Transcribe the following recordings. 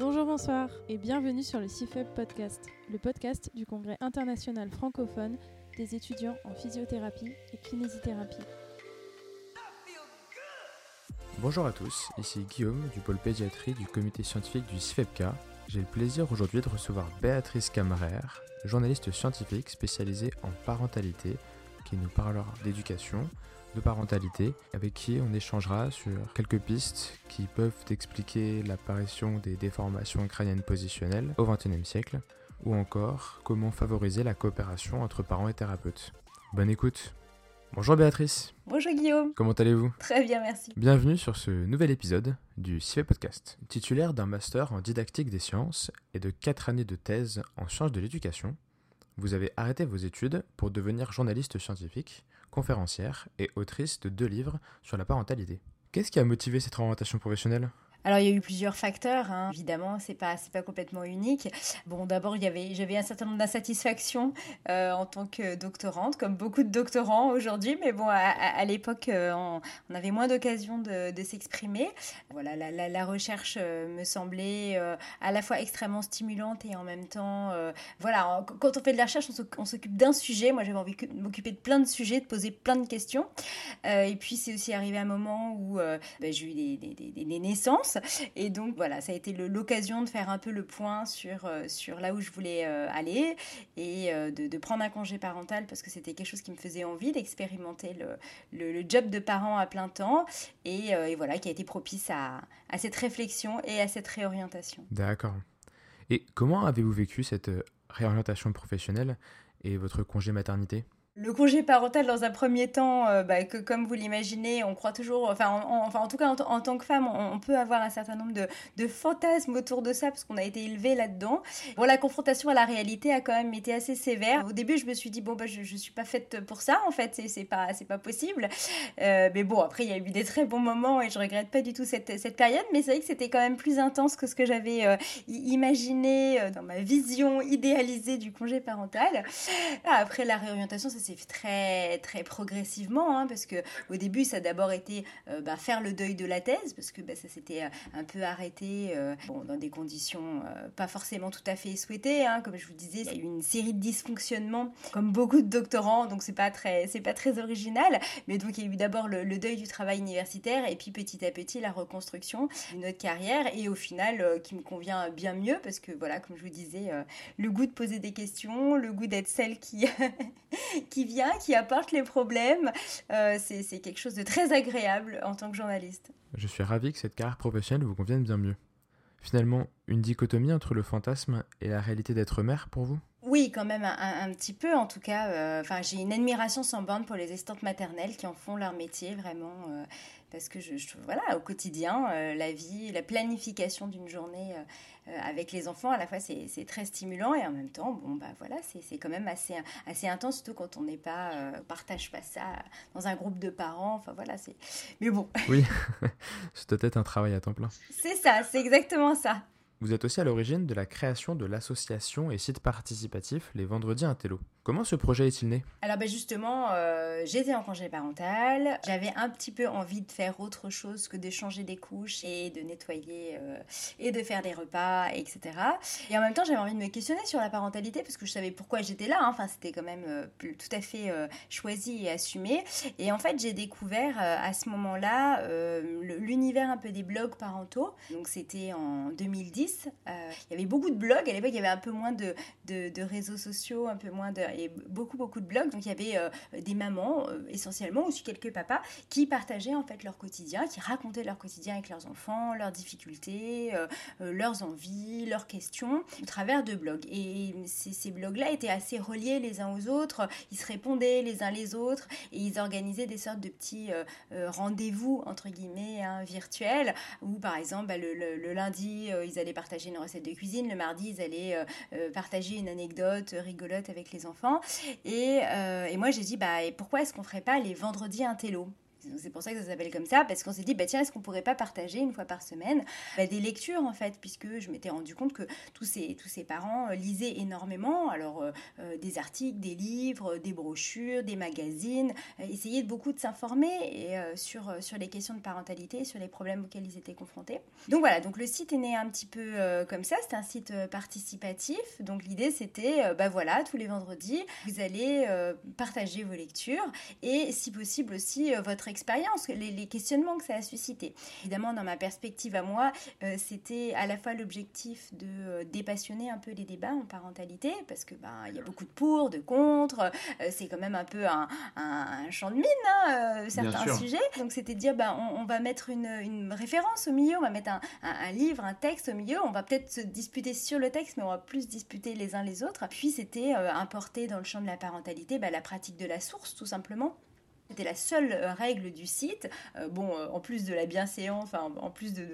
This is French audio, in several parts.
Bonjour, bonsoir et bienvenue sur le CIFEB Podcast, le podcast du Congrès international francophone des étudiants en physiothérapie et kinésithérapie. Bonjour à tous, ici Guillaume du pôle pédiatrie du comité scientifique du CIFEPK. J'ai le plaisir aujourd'hui de recevoir Béatrice Camrère, journaliste scientifique spécialisée en parentalité, qui nous parlera d'éducation, de parentalité, avec qui on échangera sur quelques pistes qui peuvent expliquer l'apparition des déformations crâniennes positionnelles au XXIe siècle, ou encore comment favoriser la coopération entre parents et thérapeutes. Bonne écoute Bonjour Béatrice Bonjour Guillaume Comment allez-vous? Très bien, merci. Bienvenue sur ce nouvel épisode du CIFE Podcast. Titulaire d'un master en didactique des sciences et de 4 années de thèse en sciences de l'éducation, vous avez arrêté vos études pour devenir journaliste scientifique, conférencière et autrice de deux livres sur la parentalité. Qu'est-ce qui a motivé cette orientation professionnelle? Alors il y a eu plusieurs facteurs, hein. évidemment, c'est pas c'est pas complètement unique. Bon, d'abord il y avait j'avais un certain nombre d'insatisfactions euh, en tant que doctorante, comme beaucoup de doctorants aujourd'hui, mais bon à, l'époque euh, on, avait moins d'occasions de, s'exprimer. Voilà, la, la, recherche euh, me semblait à la fois extrêmement stimulante et en même temps, voilà, quand on fait de la recherche, on s'occupe d'un sujet. Moi j'avais envie de m'occuper de plein de sujets, de poser plein de questions. et puis c'est aussi arrivé un moment où ben, j'ai eu des, des, des naissances et donc voilà, ça a été l'occasion de faire un peu le point sur, euh, sur là où je voulais euh, aller et euh, de, prendre un congé parental parce que c'était quelque chose qui me faisait envie d'expérimenter le, le, job de parent à plein temps et, voilà, qui a été propice à, à cette réflexion et à cette réorientation. D'accord. Et comment avez-vous vécu cette réorientation professionnelle et votre congé maternité? Le congé parental, dans un premier temps, euh, bah, que comme vous l'imaginez, on croit toujours, enfin, en, tout cas, en, tant que femme, on, peut avoir un certain nombre de, fantasmes autour de ça, parce qu'on a été élevé là-dedans. Bon, la confrontation à la réalité a quand même été assez sévère. Au début, je me suis dit, bon, bah, je, je suis pas faite pour ça, en fait, c'est pas, pas possible. Euh, mais bon, après, il y a eu des très bons moments et je regrette pas du tout cette, cette période, mais c'est vrai que c'était quand même plus intense que ce que j'avais euh, imaginé dans ma vision idéalisée du congé parental. Après, la réorientation, ça s'est très, très progressivement, hein, parce que au début, ça a d'abord été euh, bah, faire le deuil de la thèse, parce que bah, ça s'était euh, un peu arrêté euh, dans des conditions pas forcément tout à fait souhaitées. Hein, comme je vous disais, il y a eu une série de dysfonctionnements, comme beaucoup de doctorants, donc c'est pas très, c'est pas très original. Mais donc il y a eu d'abord le, deuil du travail universitaire, et puis petit à petit la reconstruction d'une autre carrière, et au final qui me convient bien mieux, parce que voilà, comme je vous disais, le goût de poser des questions, le goût d'être celle qui qui vient, qui apporte les problèmes. Euh, c'est quelque chose de très agréable en tant que journaliste. Je suis ravi que cette carrière professionnelle vous convienne bien mieux. Finalement, une dichotomie entre le fantasme et la réalité d'être mère pour vous? Oui, quand même un, petit peu en tout cas. Euh, j'ai une admiration sans borne pour les estantes maternelles qui en font leur métier vraiment. Euh, parce que je, voilà, au quotidien, la vie, la planification d'une journée avec les enfants, à la fois c'est très stimulant et en même temps, bon bah voilà, c'est quand même assez, assez intense, surtout quand on n'est pas, euh, partage pas ça dans un groupe de parents. Enfin voilà, c'est. Mais bon. Oui, c'est peut-être un travail à temps plein. C'est ça, c'est exactement ça. Vous êtes aussi à l'origine de la création de l'association et site participatif Les Vendredis Intello. Comment ce projet est-il né? Alors ben justement, euh, j'étais en congé parental, j'avais un petit peu envie de faire autre chose que de changer des couches et de nettoyer euh, et de faire des repas, etc. Et en même temps, j'avais envie de me questionner sur la parentalité parce que je savais pourquoi j'étais là, hein. enfin c'était quand même euh, tout à fait choisi et assumé. Et en fait, j'ai découvert à ce moment-là l'univers un peu des blogs parentaux. Donc c'était en 2010. il y avait beaucoup de blogs, à l'époque il y avait un peu moins de, de, de réseaux sociaux, un peu moins de et beaucoup, beaucoup de blogs. Donc, il y avait euh, des mamans, euh, essentiellement, aussi quelques papas, qui partageaient en fait leur quotidien, qui racontaient leur quotidien avec leurs enfants, leurs difficultés, euh, leurs envies, leurs questions, au travers de blogs. Et ces, blogs-là étaient assez reliés les uns aux autres. Ils se répondaient les uns les autres et ils organisaient des sortes de petits rendez-vous, entre guillemets, hein, virtuels, où, par exemple, bah, le, lundi, ils allaient partager une recette de cuisine, le mardi, ils allaient partager une anecdote rigolote avec les enfants. Et, euh, et moi, j'ai dit, bah, et pourquoi est-ce qu'on ferait pas les vendredis intello? C'est pour ça que ça s'appelle comme ça, parce qu'on s'est dit, bah, tiens, est-ce qu'on pourrait pas partager une fois par semaine bah, des lectures, en fait, puisque je m'étais rendu compte que tous ces, tous ces parents euh, lisaient énormément, alors euh, euh, des articles, des livres, des brochures, des magazines, essayaient beaucoup de s'informer sur, sur les questions de parentalité, sur les problèmes auxquels ils étaient confrontés. Donc voilà, donc le site est né un petit peu comme ça, c'est un site participatif, donc l'idée c'était, bah voilà, tous les vendredis, vous allez partager vos lectures et si possible aussi votre expérience, les, questionnements que ça a suscité. Évidemment, dans ma perspective à moi, euh, c'était à la fois l'objectif de euh, dépassionner un peu les débats en parentalité, parce que ben il y a beaucoup de pour, de contre, euh, c'est quand même un peu un, champ de mine, hein, certains sujets. Donc c'était dire, ben, on, va mettre une, référence au milieu, on va mettre un, livre, un texte au milieu, on va peut-être se disputer sur le texte, mais on va plus disputer les uns les autres. Puis c'était importer dans le champ de la parentalité ben, la pratique de la source, tout simplement. C'était la seule euh, règle du site, euh, bon, euh, en plus de la bienséance, enfin, en plus de,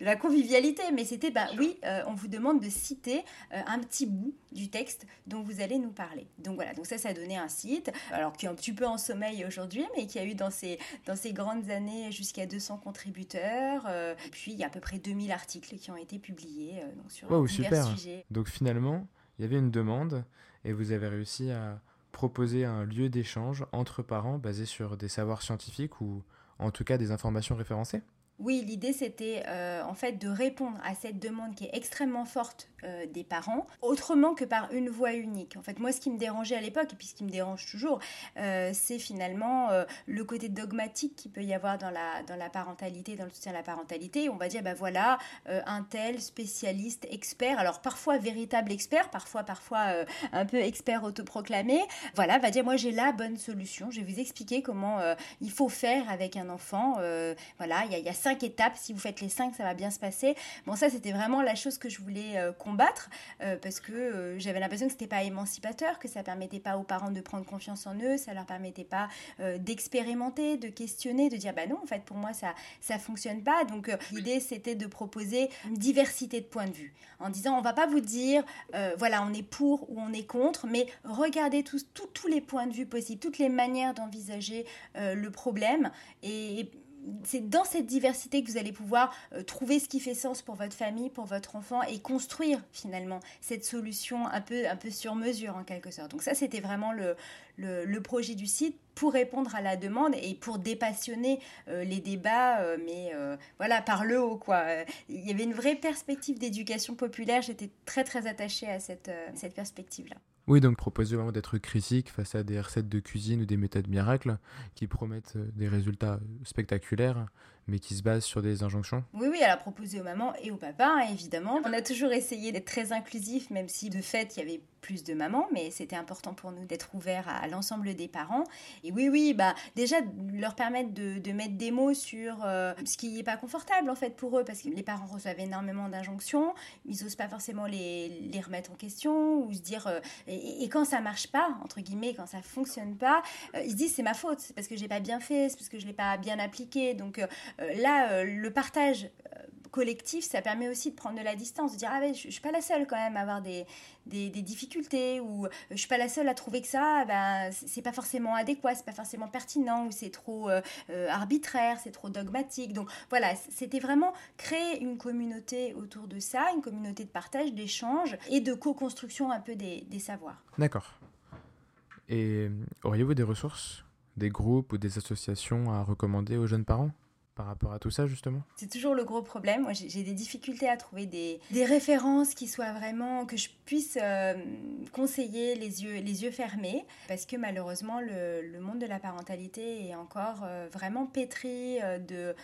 la convivialité, mais c'était, bah oui, on vous demande de citer un petit bout du texte dont vous allez nous parler. Donc voilà, donc ça, ça a donné un site, alors qui est un petit peu en sommeil aujourd'hui, mais qui a eu dans ces, dans grandes années jusqu'à 200 contributeurs, et puis il y a à peu près 2000 articles qui ont été publiés donc, sur wow, divers super. sujets. Donc finalement, il y avait une demande, et vous avez réussi à proposer un lieu d'échange entre parents basé sur des savoirs scientifiques ou en tout cas des informations référencées? Oui, l'idée c'était euh, en fait de répondre à cette demande qui est extrêmement forte euh, des parents, autrement que par une voie unique. En fait, moi, ce qui me dérangeait à l'époque et puis ce qui me dérange toujours, euh, c'est finalement le côté dogmatique qu'il peut y avoir dans la parentalité, dans le soutien à la parentalité. On va dire, bah voilà, un tel spécialiste, expert, alors parfois véritable expert, parfois parfois un peu expert autoproclamé. Voilà, va dire, moi j'ai la bonne solution. Je vais vous expliquer comment il faut faire avec un enfant. voilà, il y a, y a cinq étapes. Si vous faites les cinq, ça va bien se passer. Bon, ça, c'était vraiment la chose que je voulais euh, combattre euh, parce que euh, j'avais l'impression que c'était pas émancipateur, que ça permettait pas aux parents de prendre confiance en eux, ça leur permettait pas d'expérimenter, de questionner, de dire bah non, en fait, pour moi, ça ça fonctionne pas. Donc, l'idée, c'était de proposer une diversité de points de vue en disant on va pas vous dire voilà, on est pour ou on est contre, mais regardez tous, tous les points de vue possibles, toutes les manières d'envisager le problème et c'est dans cette diversité que vous allez pouvoir euh, trouver ce qui fait sens pour votre famille, pour votre enfant et construire finalement cette solution un peu, un peu sur mesure en quelque sorte. Donc ça, c'était vraiment le, le, projet du site pour répondre à la demande et pour dépassionner euh, les débats, euh, mais voilà, par le haut. Quoi. Il y avait une vraie perspective d'éducation populaire. J'étais très très attachée à cette, cette perspective-là. Oui, donc proposer vraiment d'être critique face à des recettes de cuisine ou des méthodes miracles qui promettent euh, des résultats spectaculaires mais qui se base sur des injonctions Oui, oui, elle a proposé aux mamans et aux papas, hein, évidemment. On a toujours essayé d'être très inclusif, même si de fait, il y avait plus de mamans, mais c'était important pour nous d'être ouverts à, l'ensemble des parents. Et oui, oui, bah déjà leur permettre de, mettre des mots sur euh, ce qui n'est pas confortable en fait pour eux, parce que les parents reçoivent énormément d'injonctions, ils n'osent pas forcément les, remettre en question ou se dire euh, et, quand ça marche pas entre guillemets, quand ça fonctionne pas, euh, ils se disent c'est ma faute, c'est parce que j'ai pas bien fait, c'est parce que je l'ai pas bien appliqué. Donc là, euh, le partage euh, collectif, ça permet aussi de prendre de la distance, de dire ah ouais, je, ne suis pas la seule quand même à avoir des, des, difficultés ou je suis pas la seule à trouver que ça, ben c'est pas forcément adéquat, c'est pas forcément pertinent ou c'est trop arbitraire, c'est trop dogmatique. Donc voilà, c'était vraiment créer une communauté autour de ça, une communauté de partage, d'échange et de co-construction un peu des, des savoirs. D'accord. Et auriez-vous des ressources, des groupes ou des associations à recommander aux jeunes parents? Par rapport à tout ça justement C'est toujours le gros problème. Moi, j'ai des difficultés à trouver des, des, références qui soient vraiment que je puisse euh, conseiller les yeux les yeux fermés, parce que malheureusement le, le monde de la parentalité est encore euh, vraiment pétri euh, de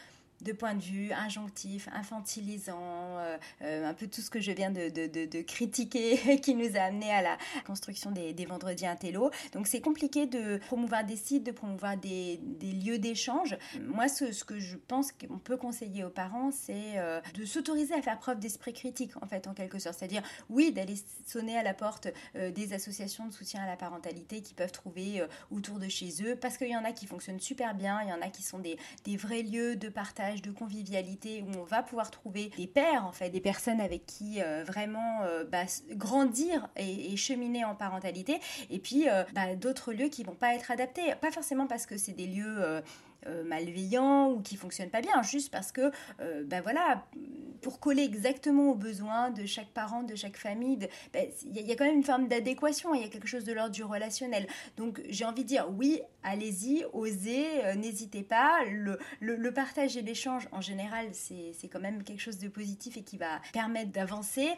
de point de vue injonctif, infantilisant, euh, euh, un peu tout ce que je viens de, critiquer qui nous a amené à la construction des, des vendredis intello. Donc c'est compliqué de promouvoir des sites, de promouvoir des, lieux d'échange. Moi, ce, que je pense qu'on peut conseiller aux parents, c'est euh, de s'autoriser à faire preuve d'esprit critique, en fait, en quelque sorte. C'est-à-dire, oui, d'aller sonner à la porte des associations de soutien à la parentalité qui peuvent trouver autour de chez eux, parce qu'il y en a qui fonctionnent super bien, il y en a qui sont des vrais lieux de partage de convivialité où on va pouvoir trouver des pères, en fait, des personnes avec qui euh, vraiment euh, bah, grandir et, cheminer en parentalité. Et puis euh, bah, d'autres lieux qui vont pas être adaptés, pas forcément parce que c'est des lieux malveillant ou qui fonctionne pas bien, juste parce que, ben voilà, pour coller exactement aux besoins de chaque parent, de chaque famille, ben, il y, a quand même une forme d'adéquation, il y a quelque chose de l'ordre du relationnel. Donc j'ai envie de dire oui, allez-y, osez, n'hésitez pas. Le, partage et l'échange, en général, c'est quand même quelque chose de positif et qui va permettre d'avancer.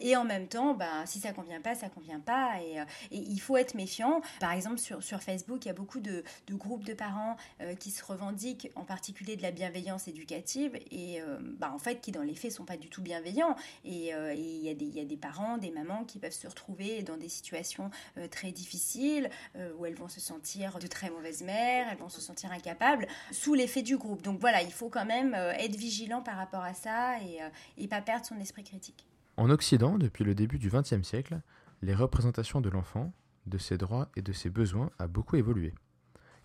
et en même temps, ben, si ça convient pas, ça convient pas. Et, il faut être méfiant. Par exemple, sur, sur Facebook, il y a beaucoup de, de groupes de parents euh, qui se revendiquent en particulier de la bienveillance éducative et euh, bah, en fait qui dans les faits sont pas du tout bienveillants. Et euh, il y, y, a des parents, des mamans qui peuvent se retrouver dans des situations très difficiles où elles vont se sentir de très mauvaises mères, elles vont se sentir incapables sous l'effet du groupe. Donc voilà, il faut quand même être vigilant par rapport à ça et, et pas perdre son esprit critique. En Occident, depuis le début du XXe siècle, les représentations de l'enfant, de ses droits et de ses besoins a beaucoup évolué.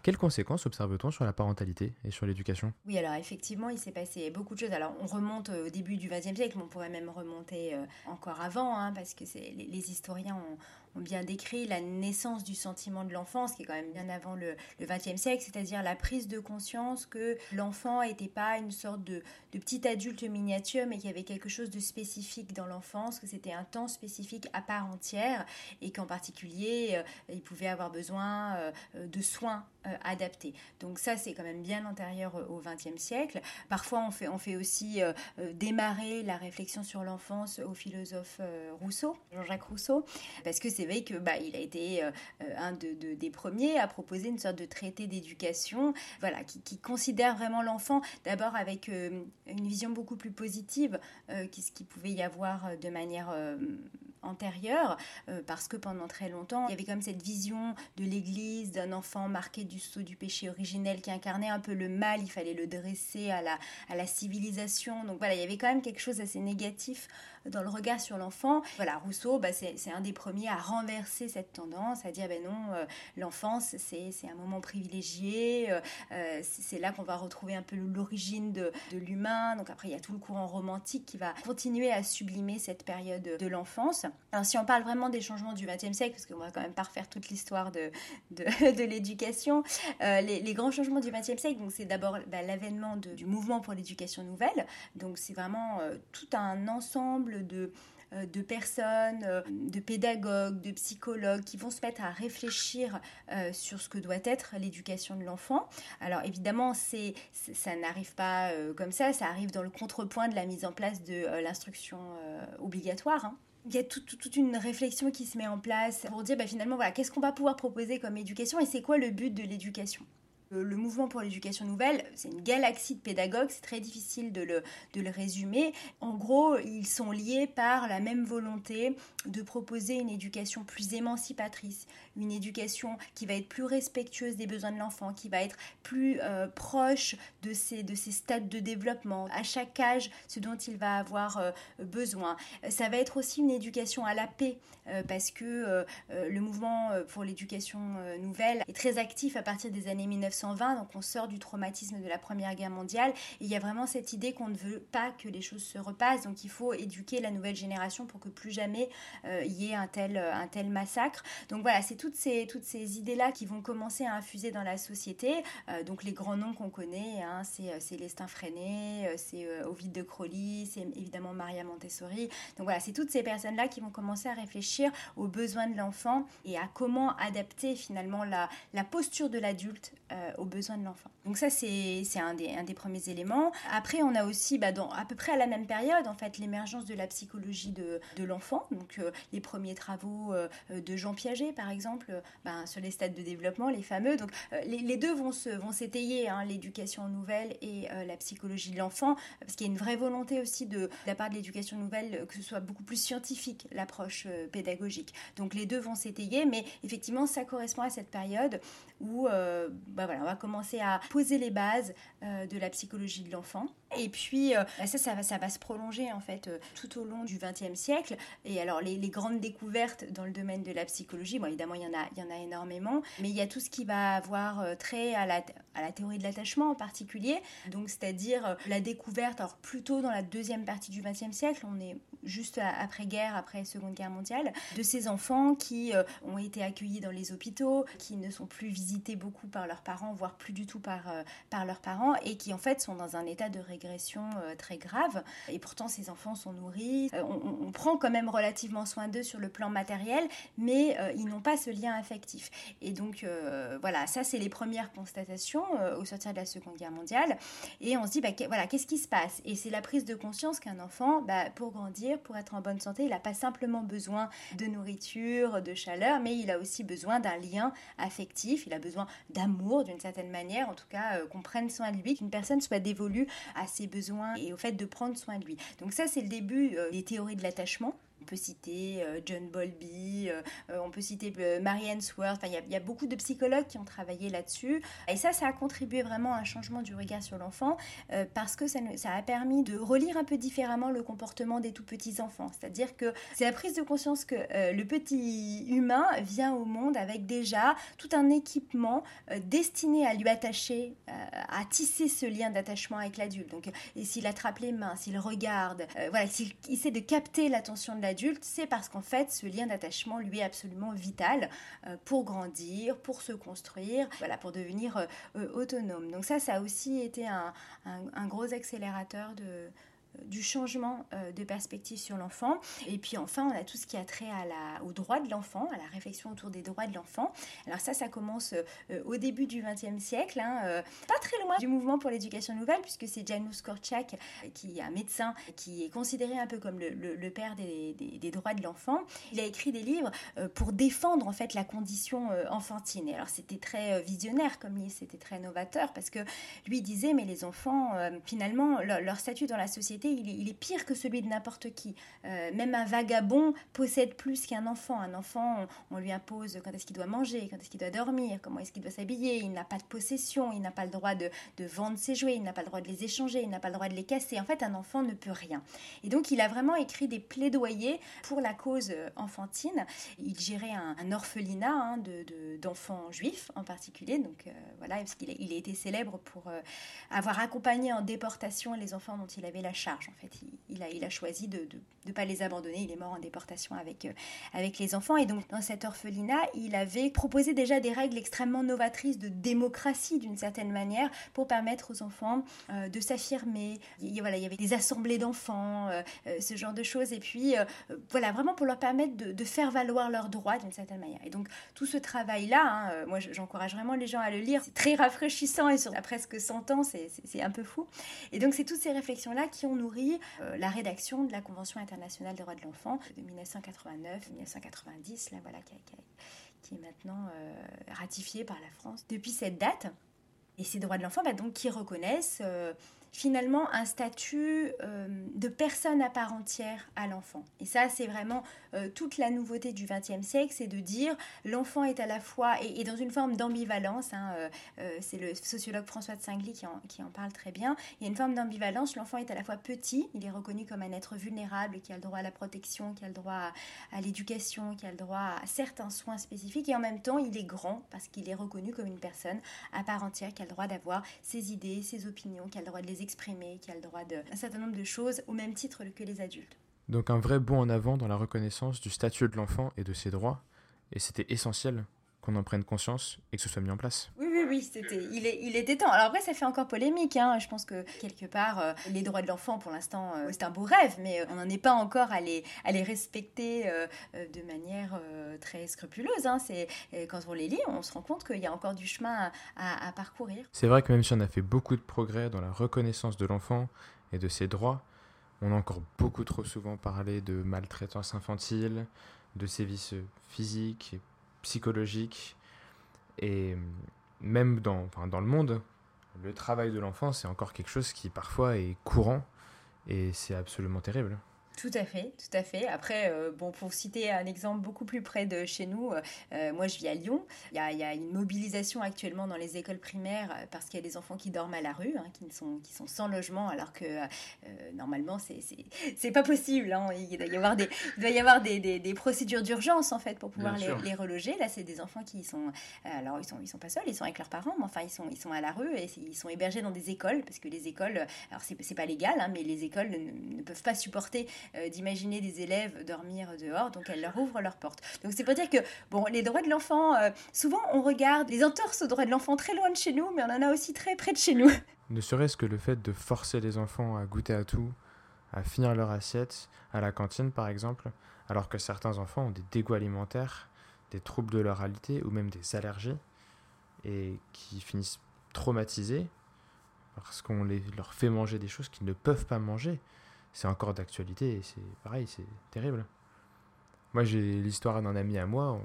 Quelles conséquences observe-t-on sur la parentalité et sur l'éducation? Oui, alors effectivement, il s'est passé beaucoup de choses. Alors, on remonte au début du XXe siècle, mais on pourrait même remonter euh, encore avant, hein, parce que les, historiens ont, bien décrit la naissance du sentiment de l'enfance, qui est quand même bien avant le XXe siècle, c'est-à-dire la prise de conscience que l'enfant n'était pas une sorte de, de, petit adulte miniature, mais qu'il y avait quelque chose de spécifique dans l'enfance, que c'était un temps spécifique à part entière, et qu'en particulier, euh, il pouvait avoir besoin euh, de soins euh, adaptés. Donc ça, c'est quand même bien antérieur au XXe siècle. Parfois, on fait, on fait aussi démarrer la réflexion sur l'enfance au philosophe Rousseau, Jean-Jacques Rousseau, parce que c'est vrai que bah, il a été euh, un de, des premiers à proposer une sorte de traité d'éducation, voilà, qui, considère vraiment l'enfant d'abord avec euh, une vision beaucoup plus positive euh, qu'est-ce qu'il pouvait y avoir de manière antérieure, parce que pendant très longtemps, il y avait comme cette vision de l'Église, d'un enfant marqué du sceau du péché originel qui incarnait un peu le mal, il fallait le dresser à la, à la civilisation. Donc voilà, il y avait quand même quelque chose assez négatif dans le regard sur l'enfant. Voilà, Rousseau, bah, c'est un des premiers à renverser cette tendance, à dire ben non, euh, l'enfance, c'est un moment privilégié, euh, euh, c'est là qu'on va retrouver un peu l'origine de, l'humain. Donc après, il y a tout le courant romantique qui va continuer à sublimer cette période de l'enfance. Alors si on parle vraiment des changements du XXe siècle, parce qu'on va quand même pas refaire toute l'histoire de, l'éducation, les, grands changements du XXe siècle, c'est d'abord bah, l'avènement du mouvement pour l'éducation nouvelle. Donc c'est vraiment tout un ensemble de, euh, de personnes, euh, de pédagogues, de psychologues qui vont se mettre à réfléchir euh, sur ce que doit être l'éducation de l'enfant. Alors évidemment, c'est, ça n'arrive pas comme ça, ça arrive dans le contrepoint de la mise en place de l'instruction obligatoire. Hein. il y a toute une réflexion qui se met en place pour dire bah, finalement voilà qu'est-ce qu'on va pouvoir proposer comme éducation et c'est quoi le but de l'éducation? Le mouvement pour l'éducation nouvelle, c'est une galaxie de pédagogues, c'est très difficile de le, de le résumer. En gros, ils sont liés par la même volonté de proposer une éducation plus émancipatrice, une éducation qui va être plus respectueuse des besoins de l'enfant, qui va être plus euh, proche de ses, de ses stades de développement, à chaque âge, ce dont il va avoir euh, besoin. Ça va être aussi une éducation à la paix, euh, parce que le mouvement pour l'éducation nouvelle est très actif à partir des années 1920, donc on sort du traumatisme de la Première Guerre mondiale, il y a vraiment cette idée qu'on ne veut pas que les choses se repassent, donc il faut éduquer la nouvelle génération pour que plus jamais il y ait un tel, un tel massacre. Donc voilà, c'est tout toutes ces, toutes ces idées-là qui vont commencer à infuser dans la société. Euh, donc les grands noms qu'on connaît, hein, c'est euh, Lestin Freinet, euh, c'est Ovid de Crowley, c'est évidemment Maria Montessori. Donc voilà, c'est toutes ces personnes-là qui vont commencer à réfléchir aux besoins de l'enfant et à comment adapter finalement la, la posture de l'adulte aux besoins de l'enfant. Donc ça, c'est un des, premiers éléments. Après, on a aussi, bah, à peu près à la même période, en fait, l'émergence de la psychologie de, l'enfant. Donc les premiers travaux de Jean Piaget, par exemple, euh, ben, sur les stades de développement, les fameux. Donc euh, les, deux vont s'étayer, hein, l'éducation nouvelle et euh, la psychologie de l'enfant, parce qu'il y a une vraie volonté aussi de, la part de l'éducation nouvelle que ce soit beaucoup plus scientifique l'approche pédagogique. Donc les deux vont s'étayer, mais effectivement ça correspond à cette période où ben, voilà, on va commencer à poser les bases de la psychologie de l'enfant. Et puis, ben, ça, ça va, ça va se prolonger en fait tout au long du XXe siècle. Et alors, les, grandes découvertes dans le domaine de la psychologie, bon, évidemment, il y en a, il y en a énormément, mais il y a tout ce qui va avoir euh, trait à la, à la théorie de l'attachement en particulier, donc c'est-à-dire la découverte, alors plutôt dans la deuxième partie du XXe siècle, on est juste après-guerre, après Seconde Guerre mondiale, de ces enfants qui ont été accueillis dans les hôpitaux, qui ne sont plus visités beaucoup par leurs parents, voire plus du tout par, par leurs parents, et qui en fait sont dans un état de régression très grave. Et pourtant, ces enfants sont nourris, on, prend quand même relativement soin d'eux sur le plan matériel, mais ils n'ont pas ce lien affectif. Et donc, euh, voilà, ça, c'est les premières constatations euh, au sortir de la Seconde Guerre mondiale. Et on se dit, bah, voilà, qu'est-ce qui se passe? Et c'est la prise de conscience qu'un enfant, bah, pour grandir, pour être en bonne santé, il n'a pas simplement besoin de nourriture, de chaleur, mais il a aussi besoin d'un lien affectif, il a besoin d'amour d'une certaine manière, en tout cas, euh, qu'on prenne soin de lui, qu'une personne soit dévolue à ses besoins et au fait de prendre soin de lui. Donc ça, c'est le début des théories de l'attachement. On peut citer euh, John Bowlby, euh, euh, on peut citer Marianne Sworth. il y, a beaucoup de psychologues qui ont travaillé là-dessus. Et ça, ça a contribué vraiment à un changement du regard sur l'enfant parce que ça, ça, a permis de relire un peu différemment le comportement des tout petits enfants. C'est-à-dire que c'est la prise de conscience que le petit humain vient au monde avec déjà tout un équipement destiné à lui attacher, à tisser ce lien d'attachement avec l'adulte. Donc, s'il attrape les mains, s'il regarde, voilà, s'il essaie de capter l'attention de l'adulte, c'est parce qu'en fait, ce lien d'attachement lui est absolument vital euh, pour grandir, pour se construire, voilà, pour devenir euh, euh, autonome. Donc ça, ça a aussi été un gros accélérateur de, du changement euh, de perspective sur l'enfant. Et puis enfin, on a tout ce qui a trait aux droits de l'enfant, à la réflexion autour des droits de l'enfant. Alors ça, ça commence euh, au début du XXe siècle, hein, euh, pas très loin du mouvement pour l'éducation nouvelle, puisque c'est Janusz Korczak, qui est un médecin, qui est considéré un peu comme le, père des, des, droits de l'enfant. Il a écrit des livres pour défendre en fait la condition enfantine. Et alors c'était très visionnaire comme livre, c'était très novateur, parce que lui disait, mais les enfants, finalement, leur statut dans la société, il est, pire que celui de n'importe qui. Euh, même un vagabond possède plus qu'un enfant. Un enfant, on, lui impose quand est-ce qu'il doit manger, quand est-ce qu'il doit dormir, comment est-ce qu'il doit s'habiller. Il n'a pas de possession, il n'a pas le droit de, vendre ses jouets, il n'a pas le droit de les échanger, il n'a pas le droit de les casser. En fait, un enfant ne peut rien. Et donc, il a vraiment écrit des plaidoyers pour la cause euh, enfantine. Il gérait un, orphelinat hein, d'enfants juifs en particulier. Donc, euh, voilà, parce qu'il a, il a été célèbre pour avoir accompagné en déportation les enfants dont il avait la charge en fait. Il, a, choisi de ne pas les abandonner. Il est mort en déportation avec, euh, avec les enfants. Et donc, dans cet orphelinat, il avait proposé déjà des règles extrêmement novatrices de démocratie, d'une certaine manière, pour permettre aux enfants euh, de s'affirmer. Il, voilà, il y avait des assemblées d'enfants, euh, ce genre de choses. Et puis, voilà, vraiment pour leur permettre de, faire valoir leurs droits, d'une certaine manière. Et donc, tout ce travail-là, hein, moi, j'encourage vraiment les gens à le lire. C'est très rafraîchissant et sur presque 100 ans, c'est un peu fou. Et donc, c'est toutes ces réflexions-là qui ont euh, la rédaction de la Convention internationale des droits de l'enfant de 1989-1990, là voilà, qui, est maintenant euh, ratifiée par la France depuis cette date. Et ces droits de l'enfant, bah, donc, qui reconnaissent euh, finalement un statut euh, de personne à part entière à l'enfant. Et ça, c'est vraiment euh, toute la nouveauté du XXe siècle, c'est de dire l'enfant est à la fois, et, dans une forme d'ambivalence, hein, euh, c'est le sociologue François de Singly qui en, qui en, parle très bien, il y a une forme d'ambivalence, l'enfant est à la fois petit, il est reconnu comme un être vulnérable, qui a le droit à la protection, qui a le droit à, à l'éducation, qui a le droit à certains soins spécifiques, et en même temps, il est grand, parce qu'il est reconnu comme une personne à part entière, qui a le droit d'avoir ses idées, ses opinions, qui a le droit de les exprimer, qui a le droit d'un certain nombre de choses au même titre que les adultes. Donc un vrai bond en avant dans la reconnaissance du statut de l'enfant et de ses droits, et c'était essentiel qu'on en prenne conscience et que ce soit mis en place. Oui, oui, oui, c'était, il, est, il était temps. Alors après, ça fait encore polémique. Hein. Je pense que quelque part, euh, les droits de l'enfant, pour l'instant, euh, c'est un beau rêve, mais euh, on n'en est pas encore à les, à les respecter de manière très scrupuleuse. Hein. C'est, quand on les lit, on se rend compte qu'il y a encore du chemin à, à parcourir. C'est vrai que même si on a fait beaucoup de progrès dans la reconnaissance de l'enfant et de ses droits, on a encore beaucoup trop souvent parlé de maltraitance infantile, de sévices physiques et psychologiques. Et même dans, dans le monde, le travail de l'enfant, c'est encore quelque chose qui parfois est courant et c'est absolument terrible. Tout à fait, tout à fait. Après, euh, bon, pour citer un exemple beaucoup plus près de chez nous, euh, moi je vis à Lyon. Il y, a, une mobilisation actuellement dans les écoles primaires euh, parce qu'il y a des enfants qui dorment à la rue, hein, qui, sont, qui sont sans logement, alors que normalement c'est pas possible. Hein. Il doit y avoir des, il doit y avoir des, des, procédures d'urgence en fait pour pouvoir les, les, reloger. Là, c'est des enfants qui sont, alors ils sont, ils sont pas seuls, ils sont avec leurs parents, mais enfin ils sont, ils sont à la rue et ils sont hébergés dans des écoles parce que les écoles, alors c'est pas légal, hein, mais les écoles ne, ne peuvent pas supporter euh, d'imaginer des élèves dormir dehors, donc elles leur ouvrent leurs portes. Donc c'est pour dire que, bon, les droits de l'enfant, euh, souvent on regarde les entorses aux droits de l'enfant très loin de chez nous, mais on en a aussi très près de chez nous. Ne serait-ce que le fait de forcer les enfants à goûter à tout, à finir leur assiette, à la cantine par exemple, alors que certains enfants ont des dégoûts alimentaires, des troubles de l'oralité ou même des allergies, et qui finissent traumatisés parce qu'on leur fait manger des choses qu'ils ne peuvent pas manger c'est encore d'actualité et c'est pareil, c'est terrible. Moi, j'ai l'histoire d'un ami à moi euh,